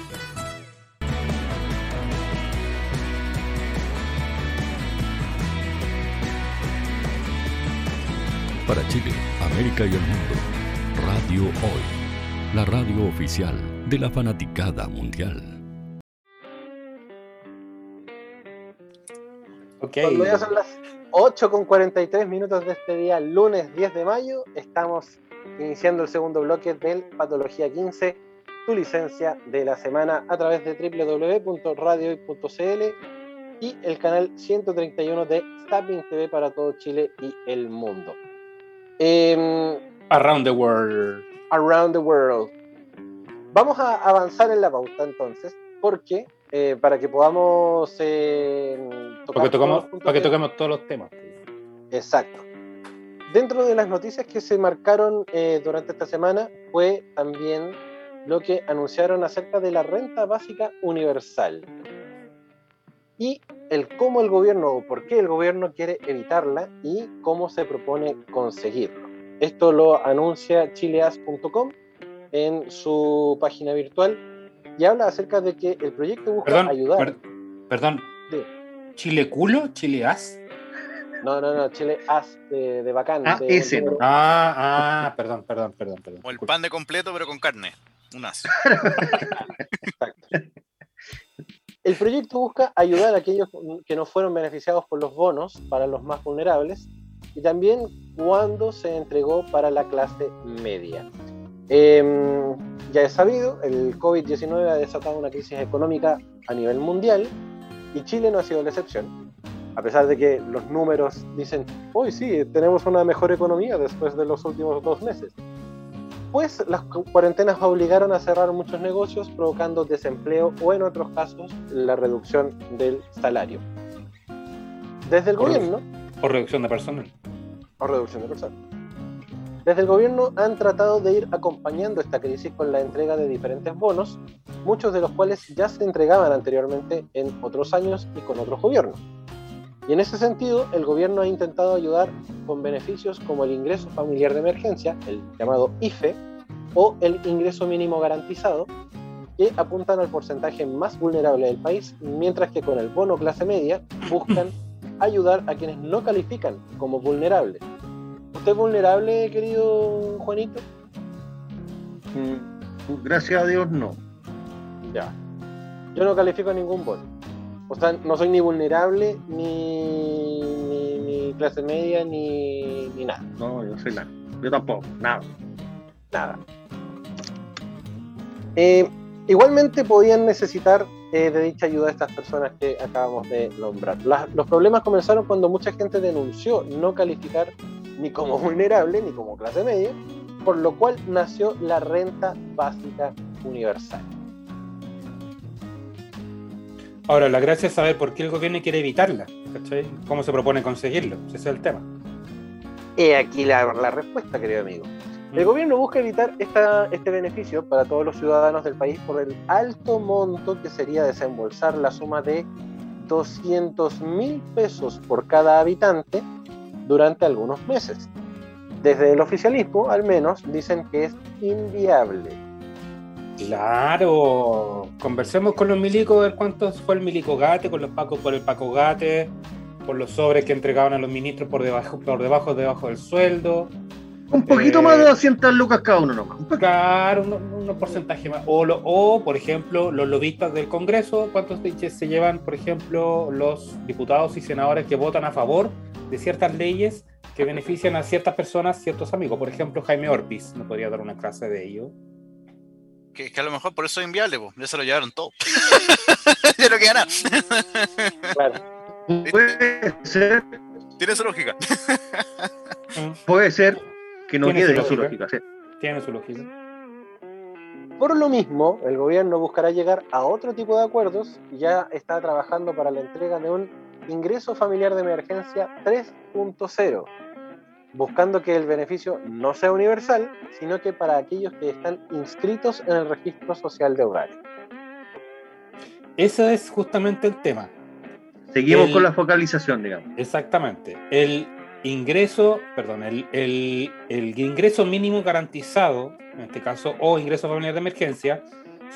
Para Chile, América y el mundo, Radio Hoy, la radio oficial de la fanaticada mundial. Okay. Cuando ya son las 8 con 43 minutos de este día, lunes 10 de mayo, estamos iniciando el segundo bloque del Patología 15, tu licencia de la semana a través de www.radiohoy.cl y el canal 131 de Stapping TV para todo Chile y el mundo. Eh, around the world. Around the world. Vamos a avanzar en la pauta entonces, porque eh, para que podamos eh, tocar tocamos, para que toquemos todos los temas. Exacto. Dentro de las noticias que se marcaron eh, durante esta semana fue también lo que anunciaron acerca de la renta básica universal y el cómo el gobierno o por qué el gobierno quiere evitarla y cómo se propone conseguirlo. Esto lo anuncia chileas.com en su página virtual y habla acerca de que el proyecto busca ayudar. perdón. ¿Chile culo? ¿Chile as? No, no, no, Chile as de, bacán. Ah, ese, Ah, ah, perdón, perdón, perdón, perdón. O el pan de completo, pero con carne. Un as. Exacto. El proyecto busca ayudar a aquellos que no fueron beneficiados por los bonos para los más vulnerables y también cuando se entregó para la clase media. Em, ya es sabido, el COVID-19 ha desatado una crisis económica a nivel mundial y Chile no ha sido la excepción. A pesar de que los números dicen, hoy sí, tenemos una mejor economía después de los últimos dos meses pues las cuarentenas obligaron a cerrar muchos negocios, provocando desempleo o en otros casos la reducción del salario. Desde el gobierno... O reducción de personal. O reducción de personal. Desde el gobierno han tratado de ir acompañando esta crisis con la entrega de diferentes bonos, muchos de los cuales ya se entregaban anteriormente en otros años y con otros gobiernos. Y en ese sentido, el gobierno ha intentado ayudar con beneficios como el ingreso familiar de emergencia, el llamado IFE, o el ingreso mínimo garantizado, que apuntan al porcentaje más vulnerable del país, mientras que con el bono clase media buscan ayudar a quienes no califican como vulnerables. ¿Usted es vulnerable, querido Juanito? Mm, gracias a Dios no. Ya. Yo no califico a ningún bono. O sea, no soy ni vulnerable, ni, ni, clase media, ni, ni, nada. No, yo soy nada. Yo tampoco, nada. Nada. Eh, igualmente podían necesitar eh, de dicha ayuda a estas personas que acabamos de nombrar. los problemas comenzaron cuando mucha gente denunció no calificar ni como vulnerable ni como clase media, por lo cual nació la renta básica universal. Ahora, la gracia es saber por qué el gobierno quiere evitarla, ¿cachai? ¿Cómo se propone conseguirlo? Ese es el tema. He aquí la, respuesta, querido amigo. El mm. gobierno busca evitar esta, este beneficio para todos los ciudadanos del país por el alto monto que sería desembolsar la suma de 200 mil pesos por cada habitante durante algunos meses. Desde el oficialismo, al menos, dicen que es inviable Claro, conversemos con los milicos a ver cuánto fue el milico gate, con los pacos por el paco gate, por los sobres que entregaban a los ministros por debajo, por debajo, debajo del sueldo. Un poquito más de 200 lucas cada uno nomás. Claro, unos porcentajes más. O, o, por ejemplo, los lobistas del Congreso, ¿cuántos se llevan, por ejemplo, los diputados y senadores que votan a favor de ciertas leyes que benefician a ciertas personas, ciertos amigos? Por ejemplo, Jaime Orpiz, no podría dar una clase de ello que, a lo mejor por eso es inviable, ya se lo llevaron todo. ya no queda nada. Puede ser. Tiene su lógica. Puede ser que no quede su lógica. Tiene su lógica. Por lo mismo, el gobierno buscará llegar a otro tipo de acuerdos y ya está trabajando para la entrega de un ingreso familiar de emergencia 3.0 buscando que el beneficio no sea universal, sino que para aquellos que están inscritos en el registro social de hogares. Ese es justamente el tema. Seguimos con la focalización, digamos. Exactamente. El, ingreso, perdón, el, el, el, ingreso mínimo garantizado, en este caso, o ingreso familiar de emergencia,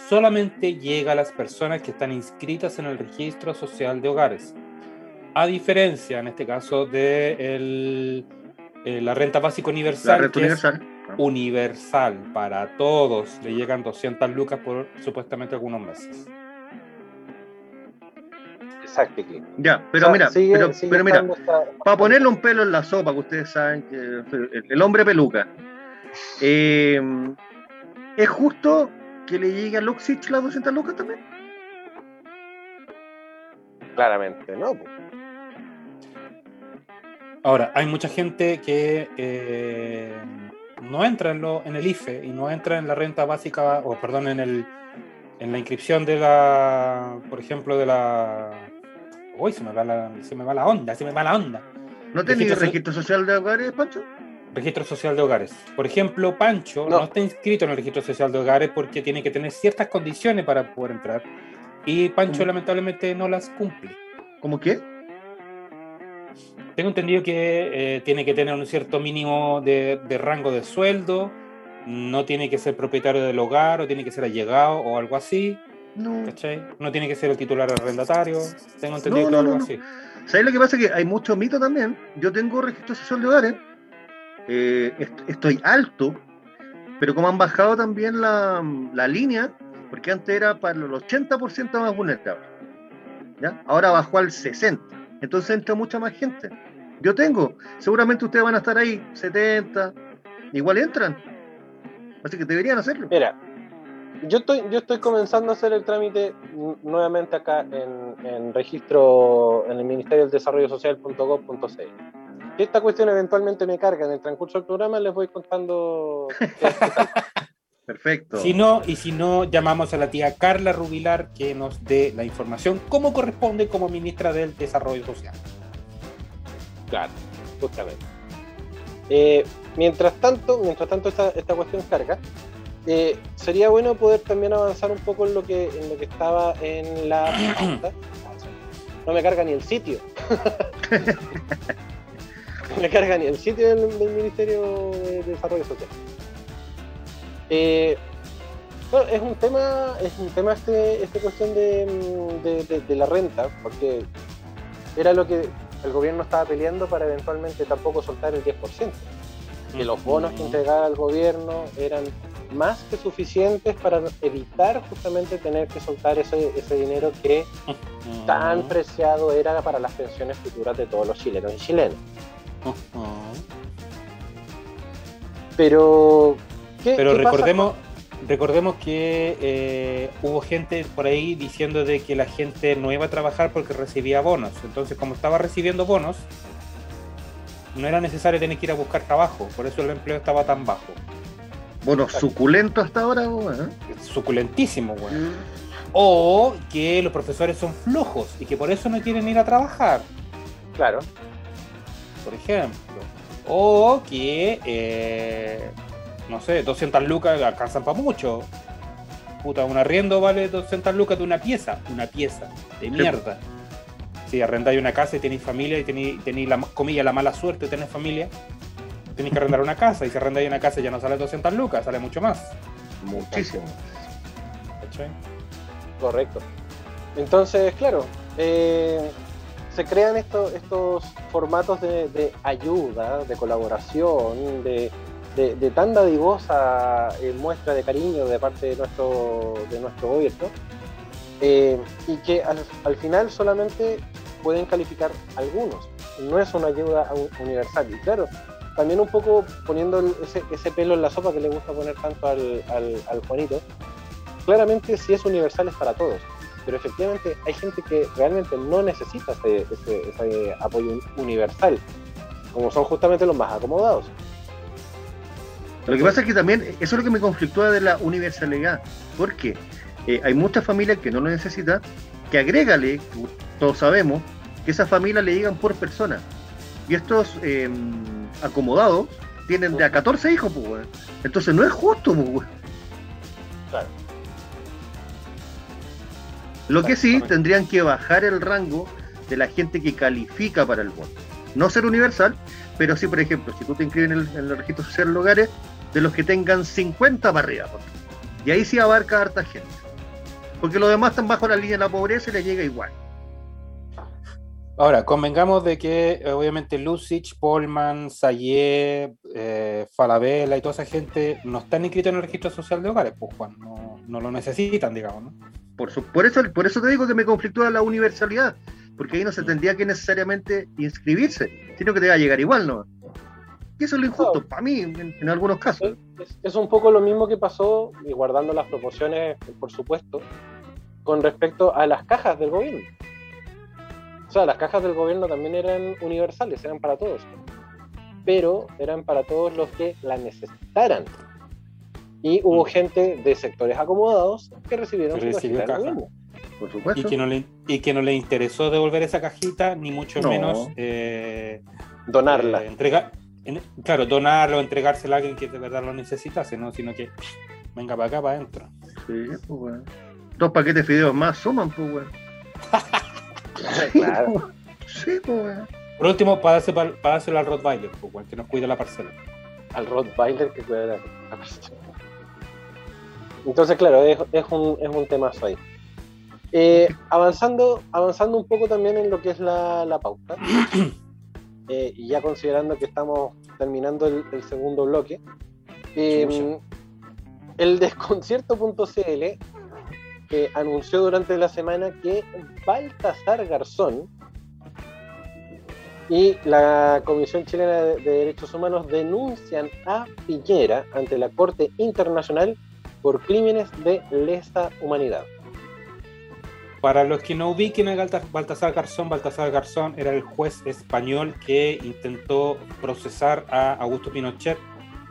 solamente llega a las personas que están inscritas en el registro social de hogares. A diferencia, en este caso, de el, eh, la renta básica universal, la renta universal. universal para todos, le llegan 200 lucas por supuestamente algunos meses. Exacto. Ya, pero mira, pero, pero mira, para ponerle un pelo en la sopa, que ustedes saben que el, hombre peluca, eh, ¿es justo que le llegue a Luxich las 200 lucas también? Claramente, no. Ahora, hay mucha gente que eh, no entra en, lo, en el IFE y no entra en la renta básica, o perdón, en el en la inscripción de la, por ejemplo, de la Uy, se me va la, se me va la onda, se me va la onda. ¿No tenés registro, social de hogares, Pancho? Registro social de hogares. Por ejemplo, Pancho no. está inscrito en el registro social de hogares porque tiene que tener ciertas condiciones para poder entrar. Y Pancho lamentablemente no las cumple. ¿Cómo qué? Tengo entendido que eh, tiene que tener un cierto mínimo de, de, rango de sueldo, no tiene que ser propietario del hogar o tiene que ser allegado o algo así. No. ¿Cachai? No tiene que ser el titular arrendatario. Tengo entendido no, no, algo así. ¿Sabes lo que pasa? Que hay mucho mito también. Yo tengo registro social de hogares. Eh, estoy alto, pero como han bajado también la, la línea, porque antes era para el 80% más vulnerable. ¿ya? Ahora bajó al 60%. Entonces entra mucha más gente. Yo tengo, seguramente ustedes van a estar ahí, 70, igual entran. Así que deberían hacerlo. Mira, yo estoy, yo estoy comenzando a hacer el trámite nuevamente acá en, en registro en el Ministerio del Desarrollo Social.gov.cl. Si esta cuestión eventualmente me carga en el transcurso del programa, les voy contando. Perfecto. Si no, y si no, llamamos a la tía Carla Rubilar que nos dé la información como corresponde como ministra del Desarrollo Social. Claro, justamente. Eh, mientras tanto, mientras tanto esta, esta cuestión carga, eh, sería bueno poder también avanzar un poco en lo que, en lo que estaba en la No me carga ni el sitio. no me carga ni el sitio del, Ministerio de Desarrollo Social. Eh, es un tema, es un tema este, esta cuestión de, de, la renta, porque era lo que el gobierno estaba peleando para eventualmente tampoco soltar el 10%. Que los bonos que entregaba el gobierno eran más que suficientes para evitar justamente tener que soltar ese, ese dinero que tan preciado era para las pensiones futuras de todos los chilenos y chilenas. Pero, Pero recordemos, recordemos que eh, hubo gente por ahí diciendo de que la gente no iba a trabajar porque recibía bonos. Entonces, como estaba recibiendo bonos, no era necesario tener que ir a buscar trabajo. Por eso el empleo estaba tan bajo. Bueno, suculento hasta ahora, ¿eh? Suculentísimo, güey. Mm. O que los profesores son flojos y que por eso no quieren ir a trabajar. Claro. Por ejemplo. O que, eh, no sé, 200 lucas alcanzan para mucho. Puta, un arriendo vale 200 lucas de una pieza. Una pieza de mierda. Si arrendáis una casa y tenéis familia y tenéis, tenéis la comilla la mala suerte de tener familia, Tienes que arrendar una casa y si arrendáis una casa ya no sale 200 lucas, sale mucho más. Muchísimo. Correcto. Entonces, claro, eh, se crean estos, estos formatos de, ayuda, de colaboración, de, de, tan dadivosa eh, muestra de cariño de parte de nuestro, de nuestro gobierno, eh, y que al, al, final solamente pueden calificar algunos. No es una ayuda universal. Y claro, también un poco poniendo ese, ese, pelo en la sopa que le gusta poner tanto al, al, Juanito, claramente si es universal es para todos, pero efectivamente hay gente que realmente no necesita ese, ese, apoyo universal, como son justamente los más acomodados. Lo que pasa es que también, eso es lo que me conflictúa de la universalidad, porque eh, hay muchas familias que no lo necesitan, que agrégale, todos sabemos, que esas familias le llegan por persona. Y estos eh, acomodados tienen de a 14 hijos, pues, Entonces no es justo, pues, Claro. Lo que sí, tendrían que bajar el rango de la gente que califica para el bono. no ser universal, pero sí, por ejemplo, si tú te inscribes en el, en el registro social de hogares, de los que tengan 50 para arriba. Y ahí sí abarca harta gente. Porque los demás están bajo la línea de la pobreza y les llega igual. Ahora, convengamos de que obviamente Lucich, Polman, Sayé, eh, Falabella y toda esa gente no están inscritos en el registro social de hogares, pues Juan, no, no lo necesitan, digamos, ¿no? Por, su, por, eso, por eso te digo que me conflictúa la universalidad, porque ahí no se tendría que necesariamente inscribirse, sino que te va a llegar igual, ¿no? Y eso es lo injusto, para mí, en, en, algunos casos. Es, es, un poco lo mismo que pasó, y guardando las proporciones, por supuesto, con respecto a las cajas del gobierno. O sea, las cajas del gobierno también eran universales, eran para todos, pero eran para todos los que la necesitaran. Y hubo mm. gente de sectores acomodados que recibieron que su caja. Gobierno. Por supuesto. Y que, no le, y que no le interesó devolver esa cajita, ni mucho no. menos eh, donarla. Eh, entregar, en, claro, donarlo, entregársela a alguien que de verdad lo necesitase, ¿no? Sino que venga para acá, para adentro. Sí, pues bueno. Dos paquetes de fideos más suman, pues bueno. claro. Sí, pues bueno. Por último, para dárselo al Rottweiler, pues bueno, que nos cuida la parcela. Al Rottweiler que cuida la, la parcela. Entonces, claro, es, es, un, es un temazo ahí. Eh, avanzando, avanzando un poco también en lo que es la, la pauta, eh, y ya considerando que estamos terminando el, el segundo bloque, eh, el desconcierto.cl anunció durante la semana que Baltasar Garzón y la Comisión Chilena de Derechos Humanos denuncian a Piñera ante la Corte Internacional por crímenes de lesa humanidad. Para los que no ubiquen a Baltasar Garzón, Baltasar Garzón era el juez español que intentó procesar a Augusto Pinochet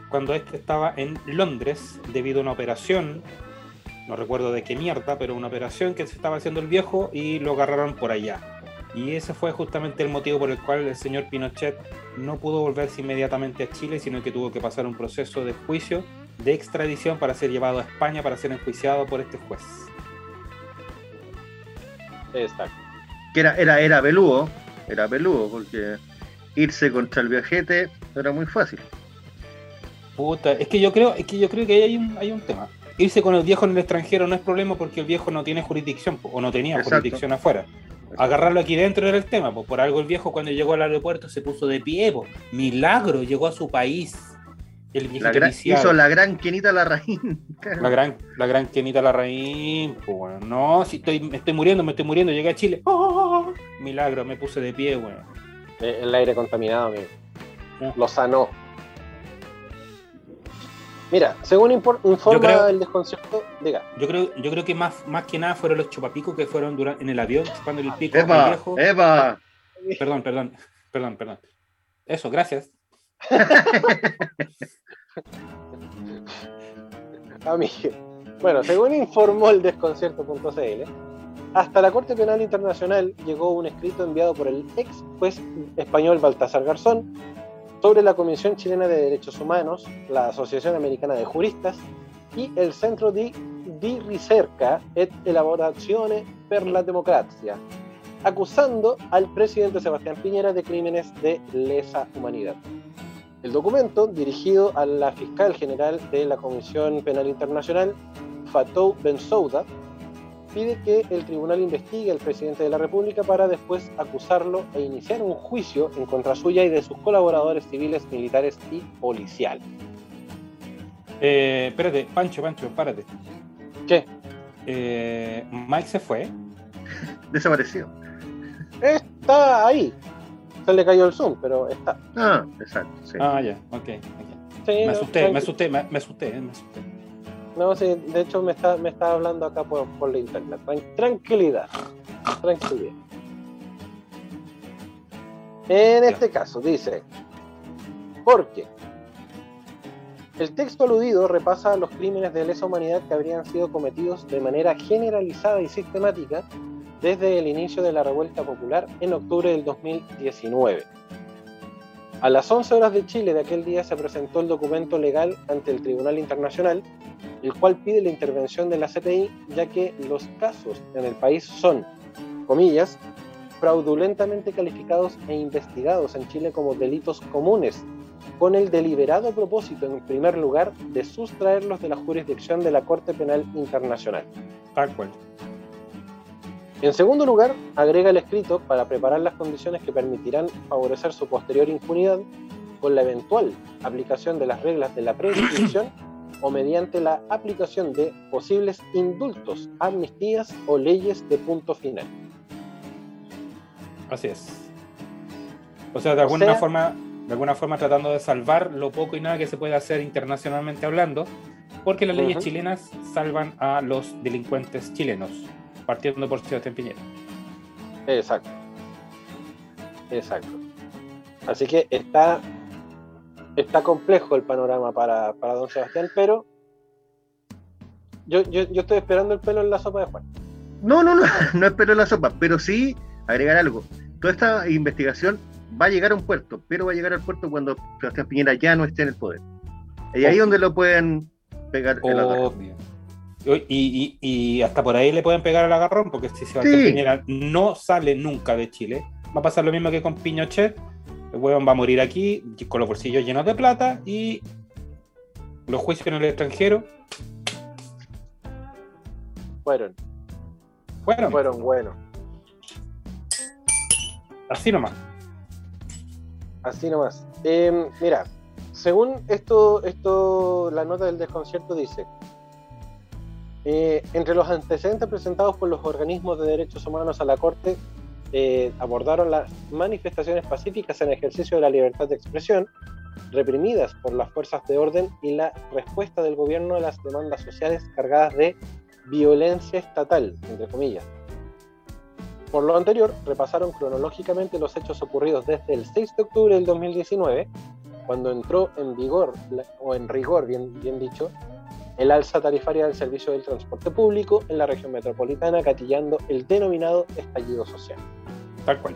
cuando este estaba en Londres debido a una operación, no recuerdo de qué mierda, pero una operación que se estaba haciendo el viejo y lo agarraron por allá. Y ese fue justamente el motivo por el cual el señor Pinochet no pudo volverse inmediatamente a Chile, sino que tuvo que pasar un proceso de juicio de extradición para ser llevado a España para ser enjuiciado por este juez. Exacto. Que era, era, era peludo, era peludo, porque irse contra el viajete era muy fácil. Puta, es que yo creo, es que yo creo que ahí hay un, hay un tema. Irse con el viejo en el extranjero no es problema porque el viejo no tiene jurisdicción, o no tenía Exacto. jurisdicción afuera. Agarrarlo aquí dentro era el tema, pues por algo el viejo cuando llegó al aeropuerto se puso de pie, po. milagro, llegó a su país. El la gran, hizo la gran Kenita Larraín. La gran, la gran Kenita Larraín, pues bueno, no, si estoy, me estoy muriendo, me estoy muriendo, llegué a Chile. ¡Oh! Milagro, me puse de pie, bueno. El aire contaminado, amigo. ¿Eh? Lo sanó. Mira, según informa creo, el desconcierto, diga. Yo creo, yo creo que más, más que nada fueron los chupapicos que fueron durante, en el avión chupando el pico ¡Eva! viejo. ¡Eva! Perdón, perdón, perdón, perdón. Eso, gracias. Bueno, según informó el desconcierto.cl, hasta la Corte Penal Internacional llegó un escrito enviado por el ex juez español Baltasar Garzón sobre la Comisión Chilena de Derechos Humanos, la Asociación Americana de Juristas y el Centro di, di Ricerca et Elaborazione per la Democrazia, acusando al presidente Sebastián Piñera de crímenes de lesa humanidad. El documento, dirigido a la fiscal general de la Comisión Penal Internacional, Fatou Bensouda, pide que el tribunal investigue al presidente de la República para después acusarlo e iniciar un juicio en contra suya y de sus colaboradores civiles, militares y policiales. Eh, espérate, Pancho, Pancho, párate. ¿Qué? Eh, Mike se fue. Desapareció. Está ahí. Se le cayó el Zoom, pero está. Ah, exacto. Sí. Ah, ya, ok. okay. Sí, me, no, asusté, me asusté, me, me asusté, me asusté. No, sí, de hecho me está, me está hablando acá por, por la internet. Tranquilidad. Tranquilidad. En este caso dice, porque el texto aludido repasa los crímenes de lesa humanidad que habrían sido cometidos de manera generalizada y sistemática desde el inicio de la revuelta popular en octubre del 2019. A las 11 horas de Chile de aquel día se presentó el documento legal ante el Tribunal Internacional, el cual pide la intervención de la CPI, ya que los casos en el país son, comillas, fraudulentamente calificados e investigados en Chile como delitos comunes, con el deliberado propósito, en primer lugar, de sustraerlos de la jurisdicción de la Corte Penal Internacional. Tal cual. En segundo lugar, agrega el escrito para preparar las condiciones que permitirán favorecer su posterior impunidad con la eventual aplicación de las reglas de la prescripción o mediante la aplicación de posibles indultos, amnistías o leyes de punto final. Así es. O sea, de alguna forma, de alguna forma tratando de salvar lo poco y nada que se puede hacer internacionalmente hablando, porque las leyes chilenas salvan a los delincuentes chilenos, partiendo por Sebastián Piñera. Exacto. Exacto. Así que está, está complejo el panorama para, para don Sebastián, pero yo, yo, yo, estoy esperando el pelo en la sopa de Juan. No, no, no, no espero en la sopa, pero sí agregar algo. Toda esta investigación va a llegar a un puerto, pero va a llegar al puerto cuando Sebastián Piñera ya no esté en el poder. Y ahí es donde lo pueden pegar el Y, y, hasta por ahí le pueden pegar el agarrón, porque si Sebastián Piñera no sale nunca de Chile, va a pasar lo mismo que con Piñochet. El huevón va a morir aquí, con los bolsillos llenos de plata y los juicios en el extranjero. Fueron. Fueron. Fueron buenos. Así nomás. Así nomás. Eh, mira, según esto, esto, la nota del desconcierto dice, eh, entre los antecedentes presentados por los organismos de derechos humanos a la Corte, eh, abordaron las manifestaciones pacíficas en ejercicio de la libertad de expresión, reprimidas por las fuerzas de orden y la respuesta del gobierno a las demandas sociales cargadas de violencia estatal, entre comillas. Por lo anterior, repasaron cronológicamente los hechos ocurridos desde el 6 de octubre del 2019, cuando entró en vigor, o en rigor, bien, bien dicho, el alza tarifaria del servicio del transporte público en la región metropolitana, catillando el denominado estallido social. Tal cual.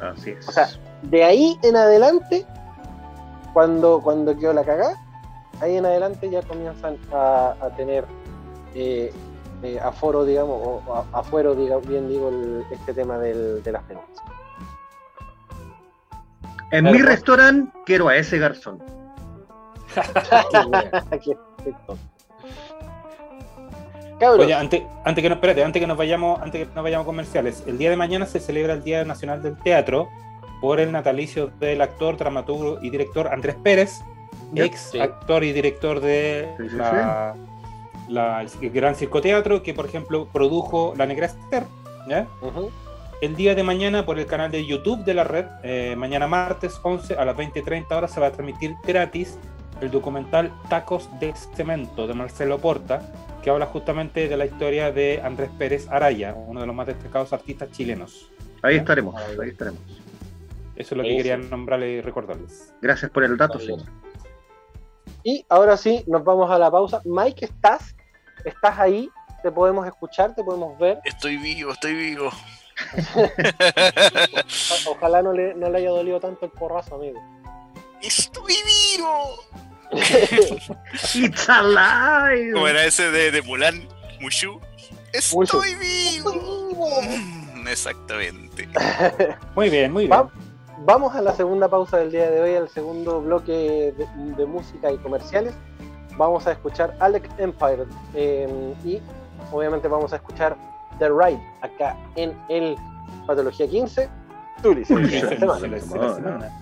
Así es. O sea, de ahí en adelante, cuando, cuando quedó la cagada, ahí en adelante ya comienzan a, a tener eh, eh, aforo, digamos, o afuero, digamos, bien digo, el, este tema del, de las denuncias. En claro, mi restaurante quiero a ese garzón. Qué Oye, antes, antes que no, espérate, antes que nos vayamos, antes que nos vayamos comerciales, el día de mañana se celebra el Día Nacional del Teatro por el natalicio del actor, dramaturgo y director Andrés Pérez, ex sí. actor y director de sí, sí, la, la, el Gran Circoteatro, que por ejemplo produjo La Negra Esther. Uh -huh. El día de mañana por el canal de YouTube de la red, eh, mañana martes 11 a las 20.30 horas se va a transmitir gratis el documental Tacos de Cemento de Marcelo Porta, que habla justamente de la historia de Andrés Pérez Araya, uno de los más destacados artistas chilenos. Ahí estaremos, ahí estaremos. Eso es lo que quería nombrarles y recordarles. Gracias por el dato, señor. Y ahora sí, nos vamos a la pausa. Mike, ¿estás? ¿Estás ahí? ¿Te podemos escuchar? ¿Te podemos ver? Estoy vivo, estoy vivo. Ojalá no le, no le haya dolido tanto el porrazo, amigo. ¡Estoy vivo! It's alive. Como era ese de, de Mulan, Mushu. Estoy Mushu. vivo. Mm, exactamente. Muy bien, muy bien. Va- vamos a la segunda pausa del día de hoy, al segundo bloque de, de música y comerciales. Vamos a escuchar Alex Empire eh, y obviamente vamos a escuchar The Ride acá en el Patología 15. Tuli, Uy, selección de se- semana.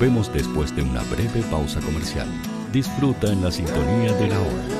Volvemos después de una breve pausa comercial. Disfruta en la sintonía de la hora.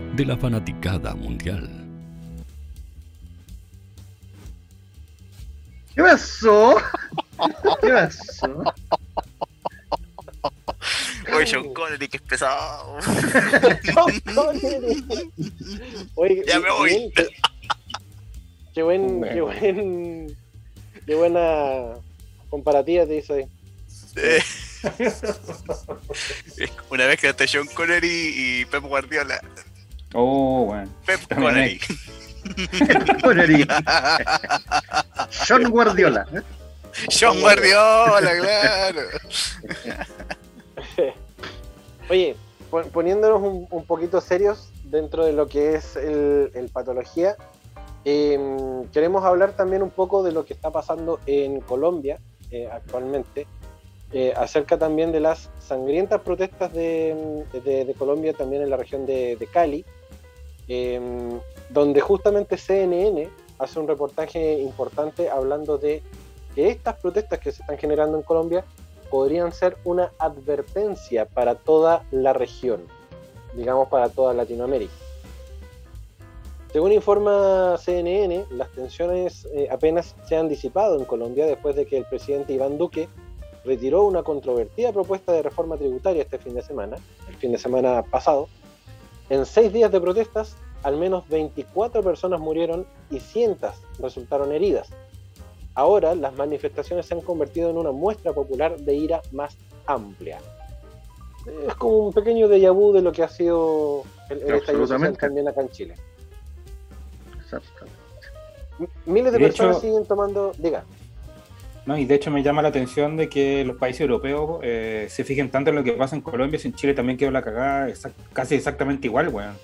de la fanaticada mundial. ¿Qué pasó? ¿Qué pasó? Oye, Sean Connery, que es pesado. Oye, ya me voy. bien, qué, qué buen, qué buen, qué buena comparativa te hizo ahí. Una vez que hasta Sean Connery y Pep Guardiola. Oh, bueno. Pep Connery. Connery. Sean Guardiola. ¿eh? Sean Guardiola, claro. Oye, pon- poniéndonos un, un poquito serios dentro de lo que es el, el patología, em, queremos hablar también un poco de lo que está pasando en Colombia eh, actualmente, eh, acerca también de las sangrientas protestas de, de- de Colombia, también en la región de, de Cali, em, donde justamente CNN hace un reportaje importante hablando de que estas protestas que se están generando en Colombia podrían ser una advertencia para toda la región, digamos para toda Latinoamérica. Según informa CNN, las tensiones eh, apenas se han disipado en Colombia después de que el presidente Iván Duque retiró una controvertida propuesta de reforma tributaria este fin de semana, el fin de semana pasado. En seis días de protestas, al menos 24 personas murieron y cientos resultaron heridas. Ahora las manifestaciones se han convertido en una muestra popular de ira más amplia. Es como un pequeño déjà vu de lo que ha sido el, el estallido social Absolutamente. también acá en Chile. Miles de, De personas hecho- siguen tomando. Diga. No, y de hecho me llama la atención de que los países europeos eh, se fijen tanto en lo que pasa en Colombia, si en Chile también quedó la cagada exact- casi exactamente igual, weón.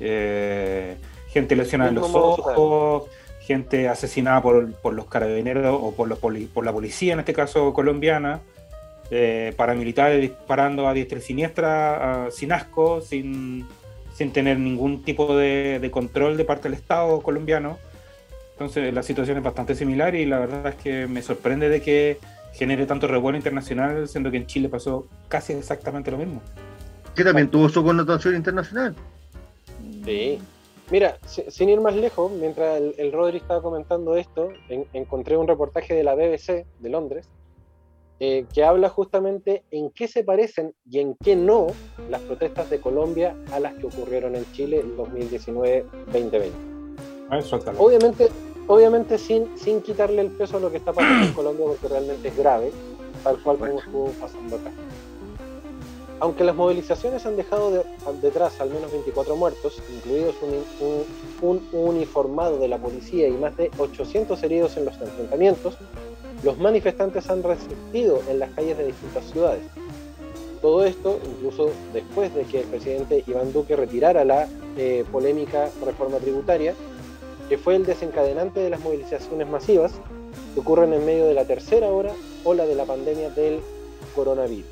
Eh, gente lesionada en los ojos, gente asesinada por, por los carabineros o por, los poli- por la policía, en este caso colombiana, eh, paramilitares disparando a diestra y siniestra, sin asco, sin, sin tener ningún tipo de, de control de parte del Estado colombiano. Entonces la situación es bastante similar y la verdad es que me sorprende de que genere tanto revuelo internacional, siendo que en Chile pasó casi exactamente lo mismo. Que también tuvo su connotación internacional. Sí. Mira, si- sin ir más lejos, mientras el, el Rodri estaba comentando esto, en- encontré un reportaje de la BBC de Londres eh, que habla justamente en qué se parecen y en qué no las protestas de Colombia a las que ocurrieron en Chile en 2019-2020. A ver, suéltalo. Obviamente, obviamente sin, sin quitarle el peso a lo que está pasando en Colombia porque realmente es grave, tal cual como estuvo pasando acá. Aunque las movilizaciones han dejado de- detrás al menos 24 muertos, incluidos un, un- un uniformado de la policía y más de 800 heridos en los enfrentamientos, los manifestantes han resistido en las calles de distintas ciudades. Todo esto, incluso después de que el presidente Iván Duque retirara la eh, polémica reforma tributaria, que fue el desencadenante de las movilizaciones masivas que ocurren en medio de la tercera hora ola de la pandemia del coronavirus.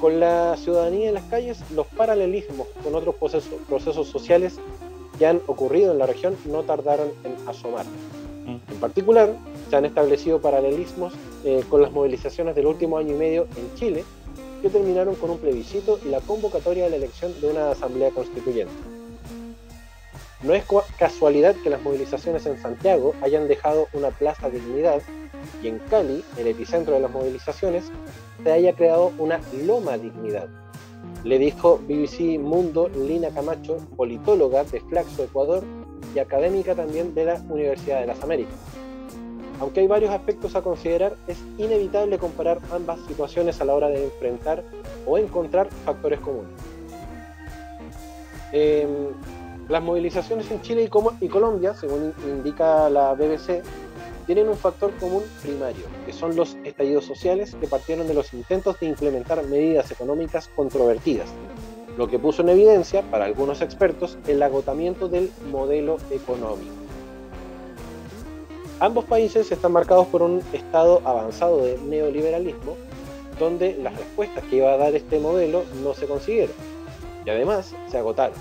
Con la ciudadanía en las calles, los paralelismos con otros procesos, procesos sociales que han ocurrido en la región no tardaron en asomar. Mm. En particular, se han establecido paralelismos eh, con las movilizaciones del último año y medio en Chile, que terminaron con un plebiscito y la convocatoria de la elección de una asamblea constituyente. No es casualidad que las movilizaciones en Santiago hayan dejado una plaza dignidad y en Cali, el epicentro de las movilizaciones, se haya creado una loma dignidad. Le dijo BBC Mundo Lina Camacho, politóloga de Flaxo, Ecuador y académica también de la Universidad de las Américas. Aunque hay varios aspectos a considerar, es inevitable comparar ambas situaciones a la hora de enfrentar o encontrar factores comunes. Em, las movilizaciones en Chile y, Colombia, según indica la BBC, tienen un factor común primario, que son los estallidos sociales que partieron de los intentos de implementar medidas económicas controvertidas, lo que puso en evidencia, para algunos expertos, el agotamiento del modelo económico. Ambos países están marcados por un estado avanzado de neoliberalismo, donde las respuestas que iba a dar este modelo no se consiguieron y además se agotaron.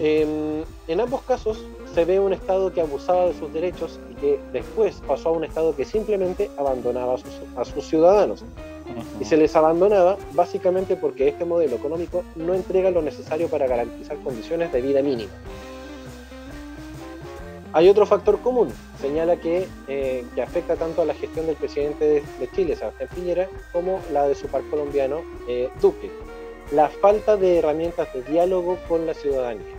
Em, en ambos casos se ve un Estado que abusaba de sus derechos y que después pasó a un Estado que simplemente abandonaba a sus, ciudadanos. Y se les abandonaba básicamente porque este modelo económico no entrega lo necesario para garantizar condiciones de vida mínimas. Hay otro factor común, señala que, eh, que afecta tanto a la gestión del presidente de, Chile, Sebastián Piñera, como la de su par colombiano, eh, Duque. La falta de herramientas de diálogo con la ciudadanía.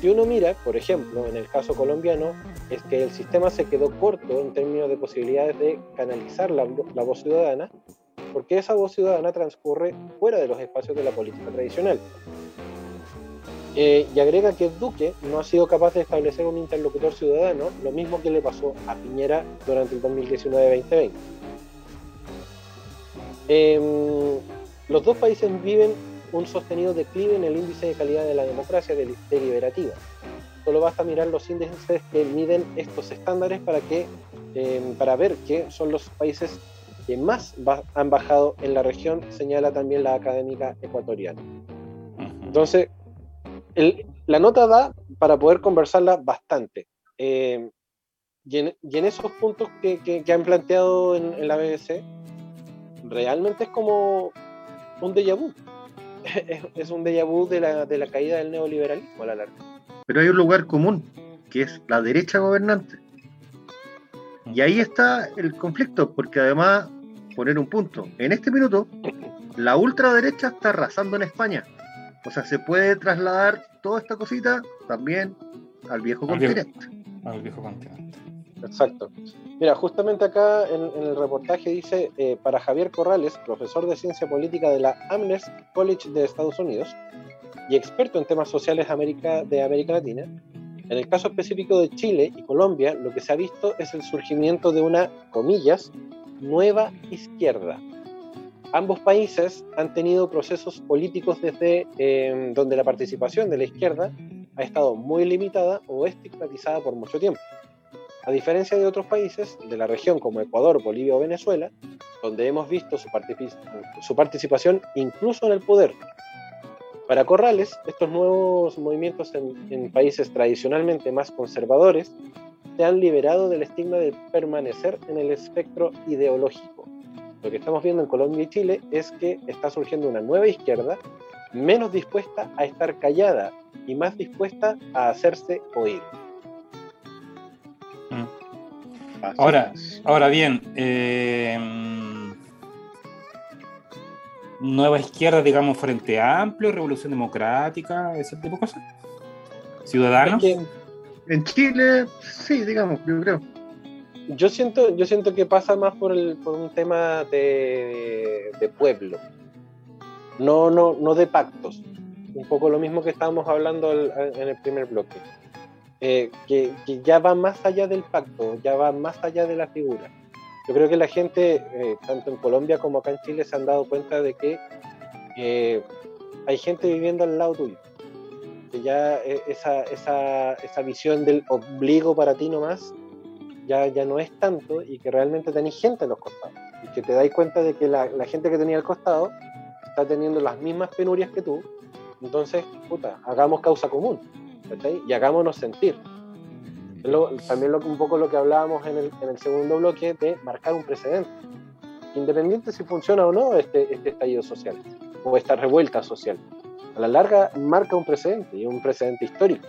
Si uno mira, por ejemplo, en el caso colombiano, es que el sistema se quedó corto en términos de posibilidades de canalizar la, voz ciudadana, porque esa voz ciudadana transcurre fuera de los espacios de la política tradicional. Eh, y agrega que Duque no ha sido capaz de establecer un interlocutor ciudadano, lo mismo que le pasó a Piñera durante el 2019-2020. Em, los dos países viven un sostenido declive en el índice de calidad de la democracia deliberativa. Solo basta mirar los índices que miden estos estándares para, que, em, para ver que son los países que más han bajado en la región, señala también la académica ecuatoriana. Entonces, la nota da para poder conversarla bastante. Eh, y, en, esos puntos que, han planteado en, la BBC, realmente es como un déjà vu. es, un déjà vu de la, de la caída del neoliberalismo a la larga. Pero hay un lugar común, que es la derecha gobernante. Y ahí está el conflicto, porque además, poner un punto, en este minuto, la ultraderecha está arrasando en España. O sea, se puede trasladar toda esta cosita también al viejo continente. al viejo continente. Exacto. Mira, justamente acá en, el reportaje dice, eh, para Javier Corrales, profesor de ciencia política de la Amherst College de Estados Unidos y experto en temas sociales América, de América Latina, en el caso específico de Chile y Colombia, lo que se ha visto es el surgimiento de una, comillas, nueva izquierda, ambos países han tenido procesos políticos desde em, donde la participación de la izquierda ha estado muy limitada o estigmatizada por mucho tiempo. A diferencia de otros países de la región como Ecuador, Bolivia o Venezuela, donde hemos visto su, participación incluso en el poder. Para Corrales, estos nuevos movimientos en, en países tradicionalmente más conservadores se han liberado del estigma de permanecer en el espectro ideológico lo que estamos viendo en Colombia y Chile es que está surgiendo una nueva izquierda menos dispuesta a estar callada y más dispuesta a hacerse oír. Ahora, ahora bien, eh, nueva izquierda, digamos, Frente Amplio, Revolución Democrática, ese tipo de cosas. Ciudadanos. en Chile, sí, digamos, yo creo yo siento, yo siento que pasa más por, el, por un tema de, de, pueblo, no, no, no de pactos. Un poco lo mismo que estábamos hablando en el primer bloque. Eh, que, ya va más allá del pacto, ya va más allá de la figura. Yo creo que la gente, eh, tanto en Colombia como acá en Chile, se han dado cuenta de que eh, hay gente viviendo al lado tuyo. Que ya esa, esa, esa visión del obligo para ti nomás ya, ya no es tanto y que realmente tenéis gente en los costados. Y que te dais cuenta de que la, la gente que tenía al costado está teniendo las mismas penurias que tú. Entonces, puta, hagamos causa común y hagámonos sentir. también lo, un poco lo que hablábamos en el, en el, segundo bloque de marcar un precedente. Independiente si funciona o no este, este estallido social o esta revuelta social. A la larga marca un precedente y un precedente histórico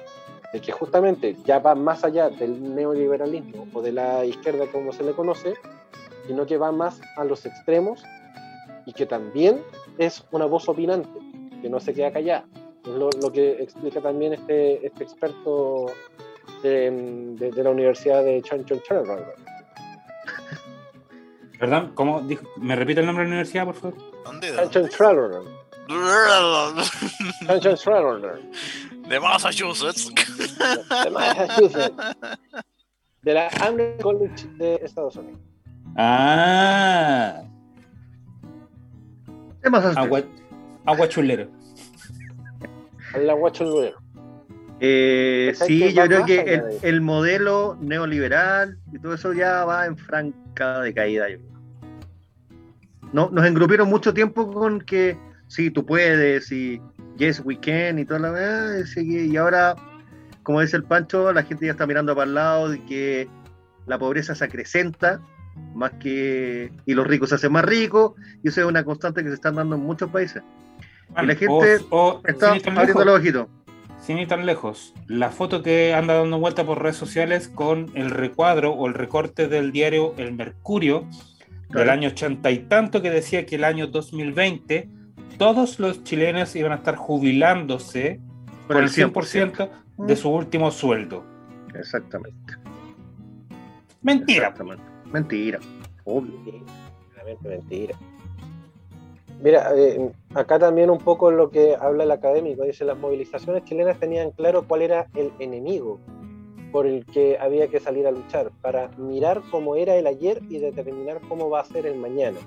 de que justamente ya va más allá del neoliberalismo o de la izquierda como se le conoce, sino que va más a los extremos y que también es una voz opinante, que no se queda callada, lo, lo que explica también este, este experto de, de, la Universidad de Chanchon ¿Verdad? ¿Cómo dijo? ¿Me repite el nombre de la universidad, por favor? ¿Dónde? Chanchon Chanchon De Massachusetts. De Massachusetts. De la Amherst College de Estados Unidos. Ah. De Massachusetts. Agua, agua chulero la eh, sí, yo creo que el, modelo neoliberal y todo eso ya va en franca decaída. Yo no, nos engrupieron mucho tiempo con que sí, tú puedes y yes, we can y toda la verdad. Y ahora, como dice el Pancho, la gente ya está mirando para el lado de que la pobreza se acrecenta más que y los ricos se hacen más ricos y eso es una constante que se está dando en muchos países y la gente está abriendo los ojitos. Sin ir tan lejos, la foto que anda dando vuelta por redes sociales con el recuadro o el recorte del diario El Mercurio del año ochenta y tanto que decía que el año 2020 todos los chilenos iban a estar jubilándose por el 100%, de su último sueldo. Exactamente. Mentira. Mentira. Obvio. Mentira. Mira, eh, acá también un poco lo que habla el académico, dice, las movilizaciones chilenas tenían claro cuál era el enemigo por el que había que salir a luchar, para mirar cómo era el ayer y determinar cómo va a ser el mañana.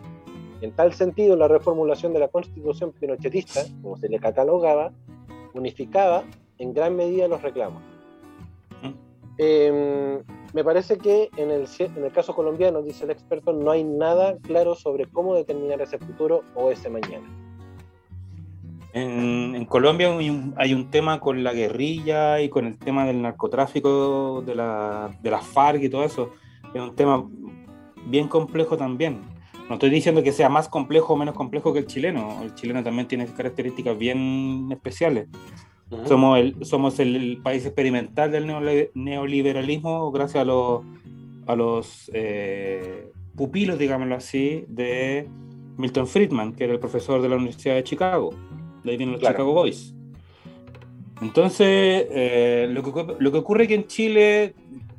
En tal sentido, la reformulación de la constitución pinochetista, como se le catalogaba, unificaba en gran medida los reclamos. Eh, me parece que en el, caso colombiano, dice el experto, no hay nada claro sobre cómo determinar ese futuro o ese mañana. En, Colombia hay un, tema con la guerrilla y con el tema del narcotráfico, de la, de la FARC y todo eso. Es un tema bien complejo también. No estoy diciendo que sea más complejo o menos complejo que el chileno. El chileno también tiene características bien especiales. Somos, el, somos el, país experimental del neoliberalismo gracias a los, a los eh, pupilos, digámoslo así, de Milton Friedman, que era el profesor de la Universidad de Chicago. De ahí vienen los Chicago Boys. Entonces, eh, lo, que, lo que ocurre es que en Chile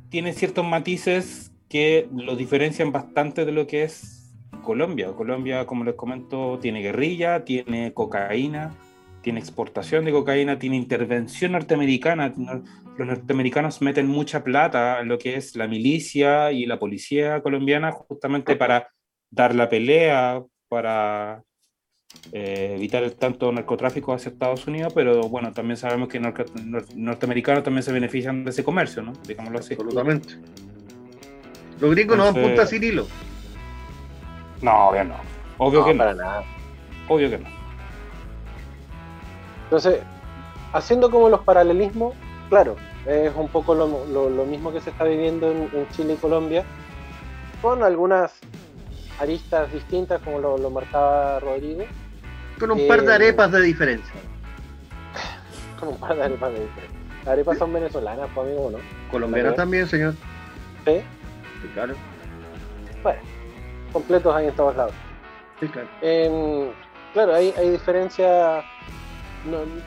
tiene ciertos matices que lo diferencian bastante de lo que es Colombia. Colombia, como les comento, tiene guerrilla, tiene cocaína, tiene exportación de cocaína, tiene intervención norteamericana. Los norteamericanos meten mucha plata en lo que es la milicia y la policía colombiana justamente para dar la pelea, para eh, evitar el tanto narcotráfico hacia Estados Unidos, pero bueno, también sabemos que los norteamericanos también se benefician de ese comercio, ¿no? Digámoslo así. Absolutamente. Los gringos no dan punta sin hilo. No, obvio no. Obvio que no. Para nada. Obvio que no. Entonces, haciendo como los paralelismos, claro, es un poco lo, mismo que se está viviendo en, Chile y Colombia, con algunas aristas distintas, como lo, marcaba Rodrigo. Con un par de arepas de diferencia. Con un par de arepas de diferencia. Las arepas son venezolanas, pues amigo, ¿no? Colombianas también, señor. ¿Sí? Sí, claro. Bueno, completos hay en todos lados. Sí, claro. Em, claro, hay, hay diferencias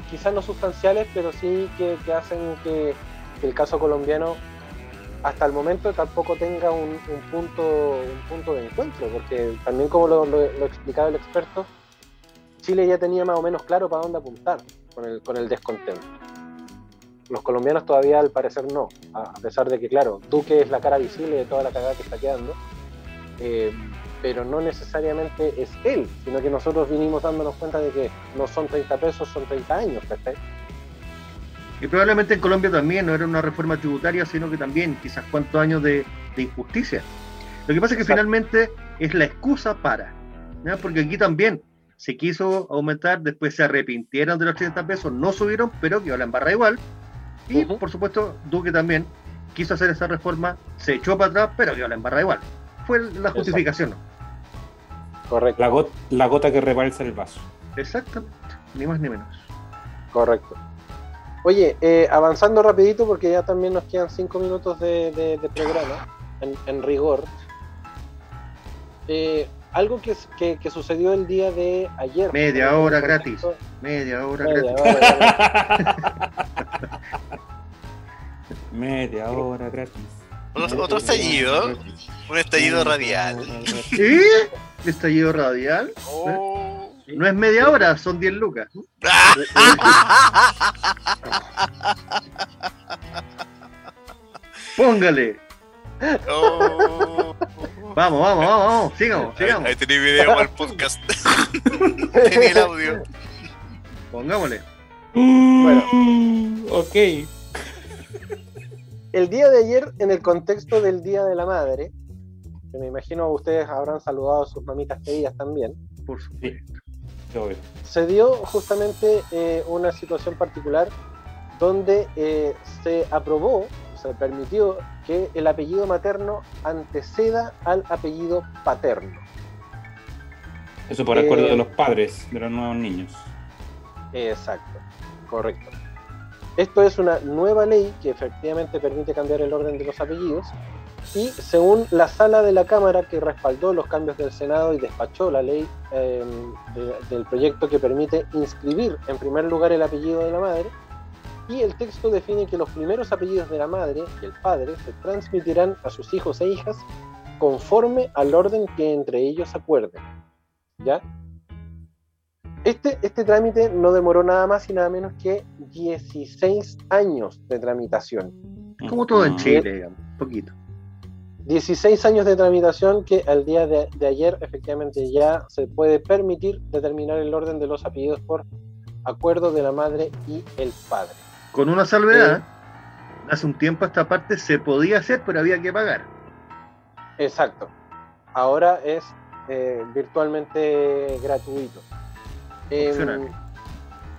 quizás no sustanciales, pero sí que, hacen que, el caso colombiano hasta el momento tampoco tenga un, punto, un punto de encuentro, porque también como lo, lo, explicaba el experto, Chile ya tenía más o menos claro para dónde apuntar con el, con el descontento. los colombianos todavía al parecer no, a pesar de que, claro, Duque es la cara visible de toda la cagada que está quedando, eh, pero no necesariamente es él, sino que nosotros vinimos dándonos cuenta de que no son 30 pesos, son 30 años, perfecto. Y probablemente en Colombia también no era una reforma tributaria, sino que también quizás cuántos años de, injusticia. Lo que pasa es que finalmente es la excusa para, porque aquí también se quiso aumentar, después se arrepintieron de los 30 pesos, no subieron, pero quedó la embarra igual. Y por supuesto, Duque también quiso hacer esa reforma, se echó para atrás, pero quedó la embarra igual. Fue la justificación. Correcto. La, gota que rebalsa el vaso. Exactamente, ni más ni menos. Correcto. Oye, eh, avanzando rapidito porque ya también nos quedan cinco minutos de, programa, en, rigor. Eh, algo que, que, sucedió el día de ayer. Media hora gratis. Media hora gratis. Media hora gratis. Otro, estallido. Un estallido radial. ¿Sí? ¿Estallido radial? Oh. No es media hora, son 10 lucas. Póngale. Oh. Vamos, vamos, vamos, vamos. Sigamos, sigamos. Ahí, tenéis video para el podcast. Tiene el audio. Pongámosle. Bueno. Ok. El día de ayer, en el contexto del Día de la Madre, que me imagino ustedes habrán saludado a sus mamitas queridas también. Por supuesto se dio justamente eh, una situación particular donde eh, se aprobó, se permitió que el apellido materno anteceda al apellido paterno. Eso por acuerdo de eh, los padres de los nuevos niños. Exacto, correcto. Esto es una nueva ley que efectivamente permite cambiar el orden de los apellidos y según la sala de la Cámara que respaldó los cambios del Senado y despachó la ley em, del proyecto que permite inscribir en primer lugar el apellido de la madre, y el texto define que los primeros apellidos de la madre y el padre se transmitirán a sus hijos e hijas conforme al orden que entre ellos acuerden. ¿Ya? Este, este trámite no demoró nada más y nada menos que 16 años de tramitación. Como todo en Chile, digamos, poquito. 16 años de tramitación que al día de, ayer efectivamente ya se puede permitir determinar el orden de los apellidos por acuerdo de la madre y el padre. Con una salvedad, eh, hace un tiempo esta parte se podía hacer, pero había que pagar. Exacto. Ahora es eh, virtualmente gratuito. Em,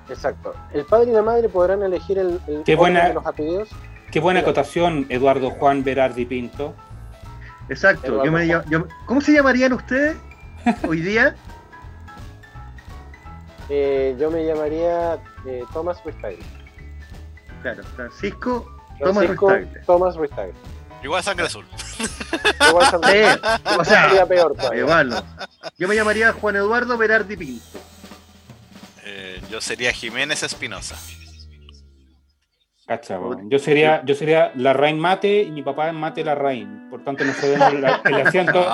exacto. El padre y la madre podrán elegir el, orden de los apellidos. Qué buena acotación, Eduardo Juan Berardi Pinto. Exacto. ¿Cómo se llamarían ustedes hoy día? Eh, yo me llamaría eh, Thomas. Claro, Francisco, Thomas Restagel. Thomas Restagel. Igual sangre azul. Igual sangre azul. o sea, sería peor Igual, Yo me llamaría Juan Eduardo Berardi Pinto. Yo sería Jiménez Espinosa. Yo sería, yo sería la Rain Mate y mi papá es Mate la Rain. Por tanto, no cedemos el asiento.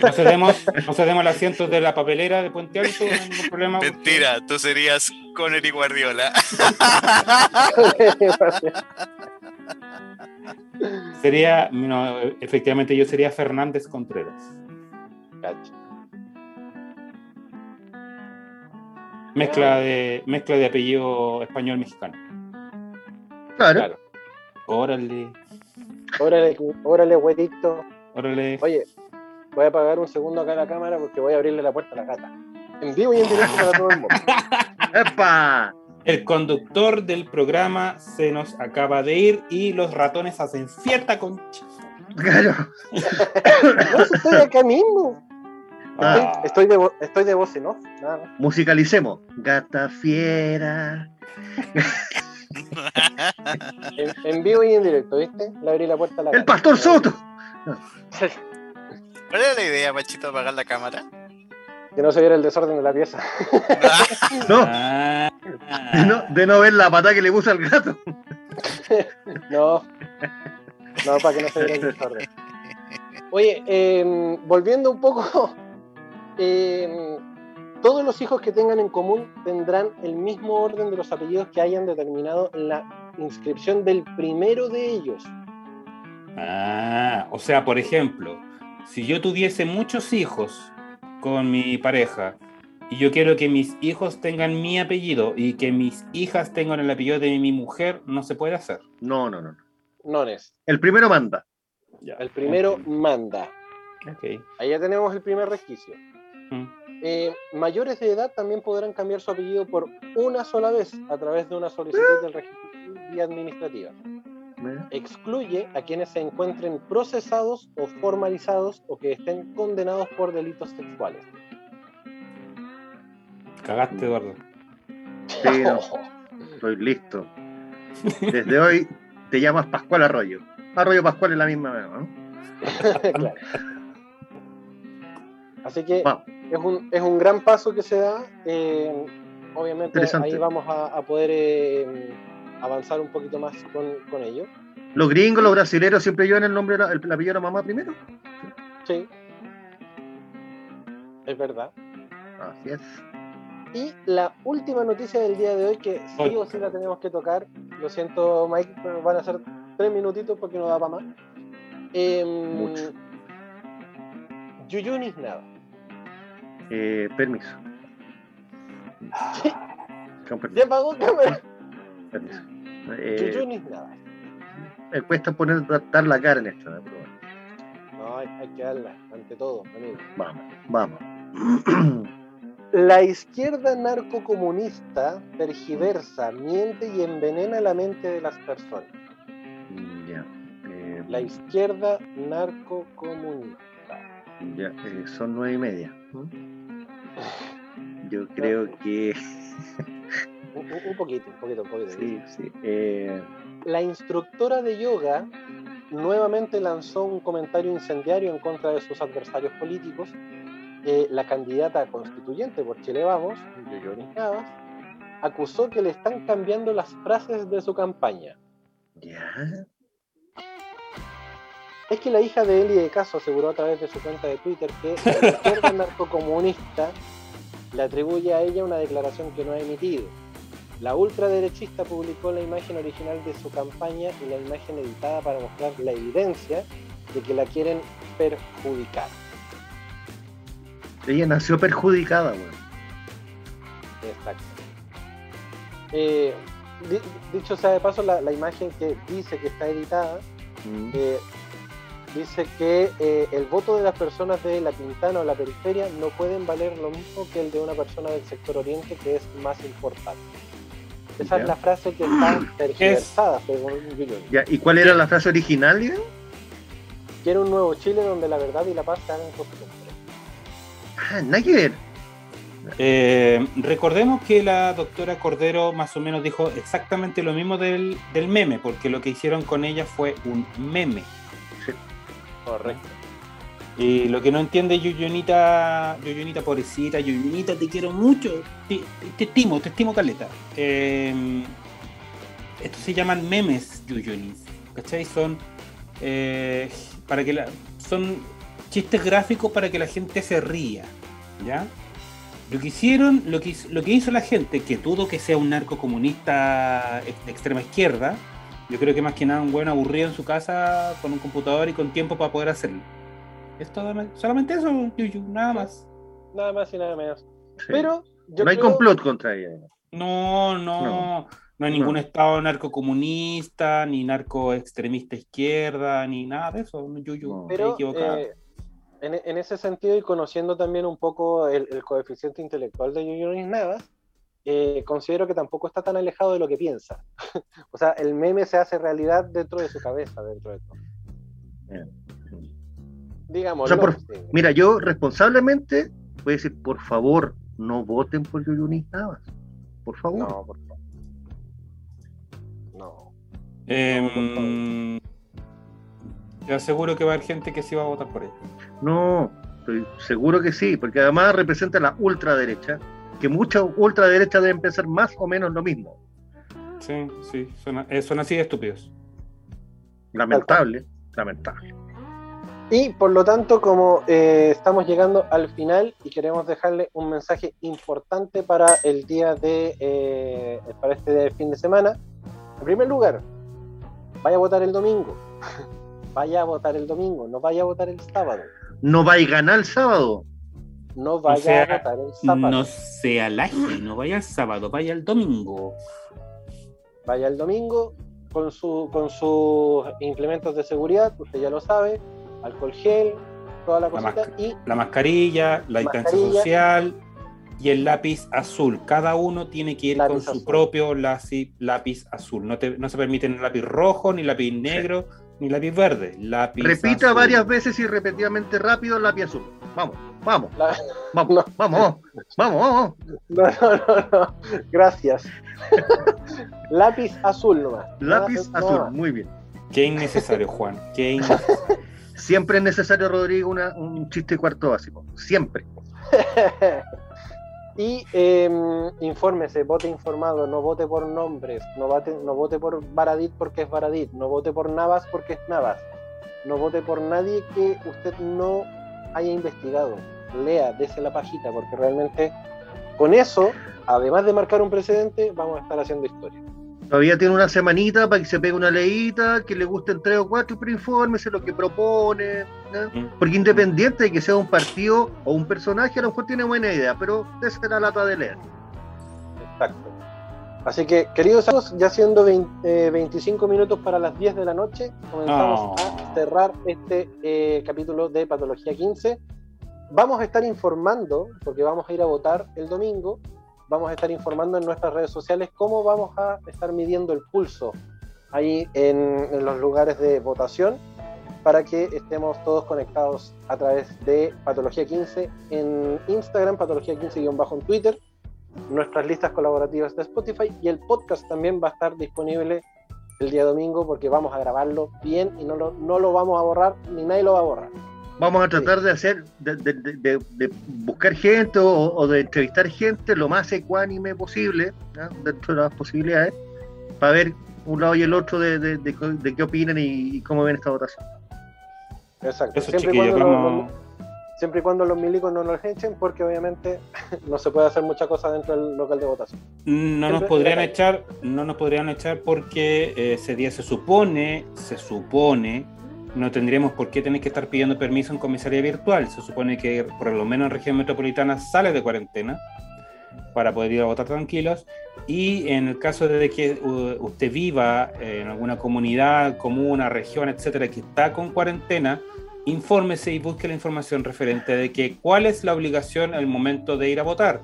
No, cedemos, el asiento de la papelera de Puente Alto, no hay ningún problema. Mentira, tú serías Conner y Guardiola. sería, no, efectivamente, yo sería Fernández Contreras. Mezcla de, mezcla de apellido español-mexicano. Claro. Órale. Órale, órale, güerito. Órale. Oye, voy a apagar un segundo acá la cámara porque voy a abrirle la puerta a la gata. En vivo y en directo para todo el mundo. ¡Epa! El conductor del programa se nos acaba de ir y los ratones hacen cierta concha. Claro. no, estoy acá mismo. Ah. Estoy, de, estoy de voz off. Musicalicemos. Gata fiera en, vivo y en directo, ¿viste? Le abrí la puerta a la ¡El Pastor Soto! ¿Cuál era la idea, Machito, de apagar la cámara? Que no se viera el desorden de la pieza. no. De no. De no ver la pata que le puso al gato. no. No, para que no se viera el desorden. Oye, eh, volviendo un poco. Eh, todos los hijos que tengan en común tendrán el mismo orden de los apellidos que hayan determinado en la inscripción del primero de ellos. Ah, o sea, por ejemplo, si yo tuviese muchos hijos con mi pareja y yo quiero que mis hijos tengan mi apellido y que mis hijas tengan el apellido de mi mujer, no se puede hacer. No, no, no. No es. El primero manda. El primero manda. Okay. Ahí ya tenemos el primer resquicio. Mm. Eh, mayores de edad también podrán cambiar su apellido por una sola vez a través de una solicitud del registro y administrativa. Excluye a quienes se encuentren procesados o formalizados o que estén condenados por delitos sexuales. Cagaste, Eduardo. Sí, no. Estoy listo. Desde hoy te llamas Pascual Arroyo. Arroyo Pascual es la misma, ¿no? claro. Así que es, un, es un gran paso que se da. Eh, obviamente ahí vamos a, a poder eh, avanzar un poquito más con, con, ello. ¿Los gringos, los brasileños siempre llevan el nombre, el, el apellido de la mamá primero? Sí. Es verdad. Así es. Y la última noticia del día de hoy, que sí o sí la tenemos que tocar, lo siento Mike, pero van a ser tres minutitos porque no da para más. Eh, Mucho. Yuyunis nada. Eh, permiso. ¿Ya pagó cámara? Permiso. Eh. Me cuesta poner, dar la cara en esto, ¿no? Pero bueno. No, hay, hay, que darla, ante todo, amigo. Vamos, vamos. La izquierda narcocomunista tergiversa, miente y envenena la mente de las personas. Ya. Eh, la izquierda narcocomunista. Ya, eh, son nueve y media. Yo creo que. un, un, poquito, un poquito, un poquito. Sí, sí. Eh... La instructora de yoga nuevamente lanzó un comentario incendiario en contra de sus adversarios políticos. Eh, la candidata constituyente por Chile Vamos, Yoyonis Navas, acusó que le están cambiando las frases de su campaña. ¿Ya? Es que la hija de Eli de Caso aseguró a través de su cuenta de Twitter que la izquierda narcocomunista le atribuye a ella una declaración que no ha emitido. La ultraderechista publicó la imagen original de su campaña y la imagen editada para mostrar la evidencia de que la quieren perjudicar. Ella nació perjudicada, güey. Exacto. Eh, di, dicho sea de paso, la, la, imagen que dice que está editada mm. eh, dice que eh, el voto de las personas de la Quintana o la periferia no pueden valer lo mismo que el de una persona del sector oriente, que es más importante. Esa ya. es la frase que está tergiversada, según ya. ¿Y cuál era la frase original? Ya? Quiero un nuevo Chile donde la verdad y la paz se hagan costumbre. Ah, nada que ver. Eh, recordemos que la doctora Cordero más o menos dijo exactamente lo mismo del, del meme, porque lo que hicieron con ella fue un meme. Correcto. Y lo que no entiende Yuyonita, Yuyonita pobrecita, Yuyonita, te quiero mucho, te, estimo, te estimo caleta. Eh, estos se llaman memes Yuyonis, ¿cachai? Son eh, para que la, son chistes gráficos para que la gente se ría, ¿ya? Lo que hicieron, lo que, lo que hizo la gente, que dudo que sea un narco comunista de extrema izquierda, yo creo que más que nada un buen aburrido en su casa con un computador y con tiempo para poder hacerlo. Es todo, solamente eso, Yuyu, nada más. Nada más y nada menos. Sí. Pero yo no hay creo... complot contra ella. No, no, no, no hay ningún no. estado narcocomunista, ni narco extremista izquierda, ni nada de eso. Yuyu, no. Pero, eh, en, en, ese sentido, y conociendo también un poco el, el coeficiente intelectual de Yuyu Navas, eh, considero que tampoco está tan alejado de lo que piensa. o sea, el meme se hace realidad dentro de su cabeza, dentro de todo. Digamos. O sea, por, mira, yo responsablemente voy a decir, por favor, no voten por Yuyunis Navas. Por favor. No, por favor. No. Eh, te aseguro que va a haber gente que sí va a votar por él. No, estoy seguro que sí, porque además representa la ultraderecha, que muchas ultraderechas deben pensar más o menos lo mismo. Sí, sí, son, eh, son así de estúpidos. Lamentable, lamentable. Y por lo tanto, como eh, estamos llegando al final y queremos dejarle un mensaje importante para el día de, eh, para este fin de semana, En primer lugar, vaya a votar el domingo. vaya a votar el domingo, no vaya a votar el sábado. No vaya a ganar el sábado. No vaya a votar el sábado. No sea laje, no vaya el sábado, vaya el domingo. Vaya el domingo con, su, con sus implementos de seguridad, usted ya lo sabe, alcohol gel, toda la cosita. La, y la mascarilla, la distancia social y el lápiz azul. Cada uno tiene que ir con su azul. propio lápiz, lápiz azul. No, te, no se permiten lápiz rojo, ni lápiz negro, sí. ni lápiz verde. Lápiz Repita azul. varias veces y repetidamente rápido el lápiz azul. Vamos, vamos, la... vamos, no. vamos, vamos, vamos. No, no, no, no. Gracias. lápiz azul nomás. Lápiz Nada, azul, nada. muy bien. Qué innecesario, Juan. Qué innecesario. Siempre es necesario, Rodrigo, una, un chiste cuarto básico. Siempre. y eh, infórmese, vote informado, no vote por nombres, no vote, no vote por Baradit porque es Baradit, no vote por Navas porque es Navas, no vote por nadie que usted no haya investigado. Lea, dese la pajita, porque realmente con eso, además de marcar un precedente, vamos a estar haciendo historia. Todavía tiene una semanita para que se pegue una leída, que le gusten tres o cuatro, pero infórmese lo que propone. ¿no? Porque independiente de que sea un partido o un personaje, a lo mejor tiene buena idea, pero esa es la lata de leer. Exacto. Así que, queridos amigos, ya siendo 20, eh, 25 minutos para las 10 de la noche, comenzamos oh. a cerrar este eh, capítulo de Patología 15. Vamos a estar informando, porque vamos a ir a votar el domingo, vamos a estar informando en nuestras redes sociales cómo vamos a estar midiendo el pulso ahí en, los lugares de votación para que estemos todos conectados a través de Patología 15 en Instagram, Patología 15-bajo en Twitter, nuestras listas colaborativas de Spotify y el podcast también va a estar disponible el día domingo porque vamos a grabarlo bien y no lo, no lo vamos a borrar ni nadie lo va a borrar. Vamos a tratar sí. de hacer, de, de, de, de, buscar gente o, o, de entrevistar gente lo más ecuánime posible, ¿no? dentro de las posibilidades, para ver un lado y el otro de, qué opinan y, y, cómo ven esta votación. Exacto. Siempre y, cuando como... los, siempre y, cuando los, milicos no nos echen, porque obviamente no se puede hacer mucha cosa dentro del local de votación. No nos podrían echar, no nos podrían echar porque eh, ese día se supone, se supone no tendríamos por qué tener que estar pidiendo permiso en comisaría virtual. Se supone que por lo menos en región metropolitana sale de cuarentena para poder ir a votar tranquilos. Y en el caso de que usted viva en alguna comunidad, comuna, región, etcétera, que está con cuarentena, infórmese y busque la información referente de que cuál es la obligación al momento de ir a votar.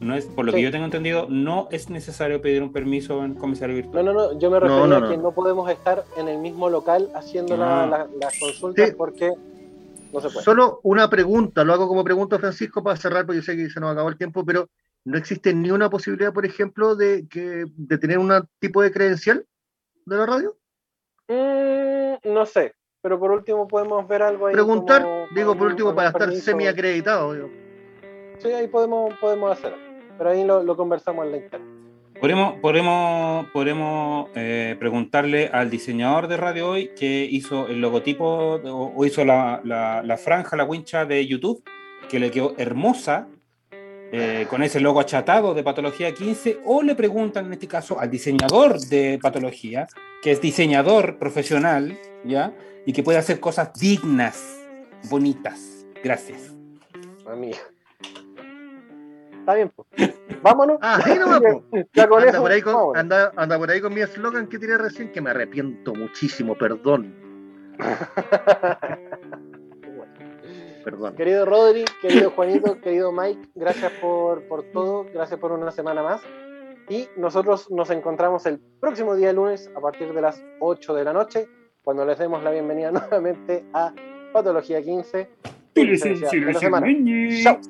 No es, por lo sí. que yo tengo entendido, no es necesario pedir un permiso en comisario virtual. No, no, no, yo me no, no, a que no. podemos estar en el mismo local haciendo la, la, las consultas sí. porque no se puede. Solo una pregunta, lo hago como pregunta Francisco para cerrar, porque yo sé que se nos acabó el tiempo, pero ¿no existe ni una posibilidad, por ejemplo, de, que, de tener un tipo de credencial de la radio? Mm, no sé, pero por último podemos ver algo ahí. Preguntar, como, digo, por último, para estar semi-acreditado. Digo. Sí, ahí podemos, podemos hacerlo pero ahí lo, lo conversamos en la internet. Podemos, podemos, podemos eh, preguntarle al diseñador de Radio Hoy que hizo el logotipo o, o hizo la, la, la, franja, la wincha de YouTube, que le quedó hermosa, eh, con ese logo achatado de Patología 15, o le preguntan en este caso al diseñador de Patología, que es diseñador profesional, ¿ya? Y que puede hacer cosas dignas, bonitas. Gracias. Amigo. Está bien, pues. Vámonos. Ah, sí, no, con anda, por ahí con, anda, anda, por ahí con mi eslogan que tiré recién, que me arrepiento muchísimo, perdón. perdón. Querido Rodri, querido Juanito, querido Mike, gracias por, por todo, gracias por una semana más. Y nosotros nos encontramos el próximo día lunes a partir de las 8 de la noche, cuando les demos la bienvenida nuevamente a Patología 15. Chao.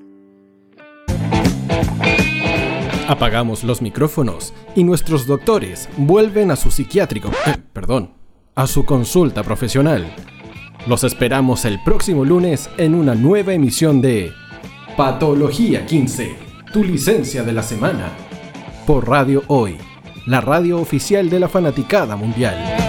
Apagamos los micrófonos y nuestros doctores vuelven a su psiquiátrico, eh, perdón, a su consulta profesional. Los esperamos el próximo lunes en una nueva emisión de Patología 15, tu licencia de la semana, por Radio Hoy, la radio oficial de la fanaticada mundial.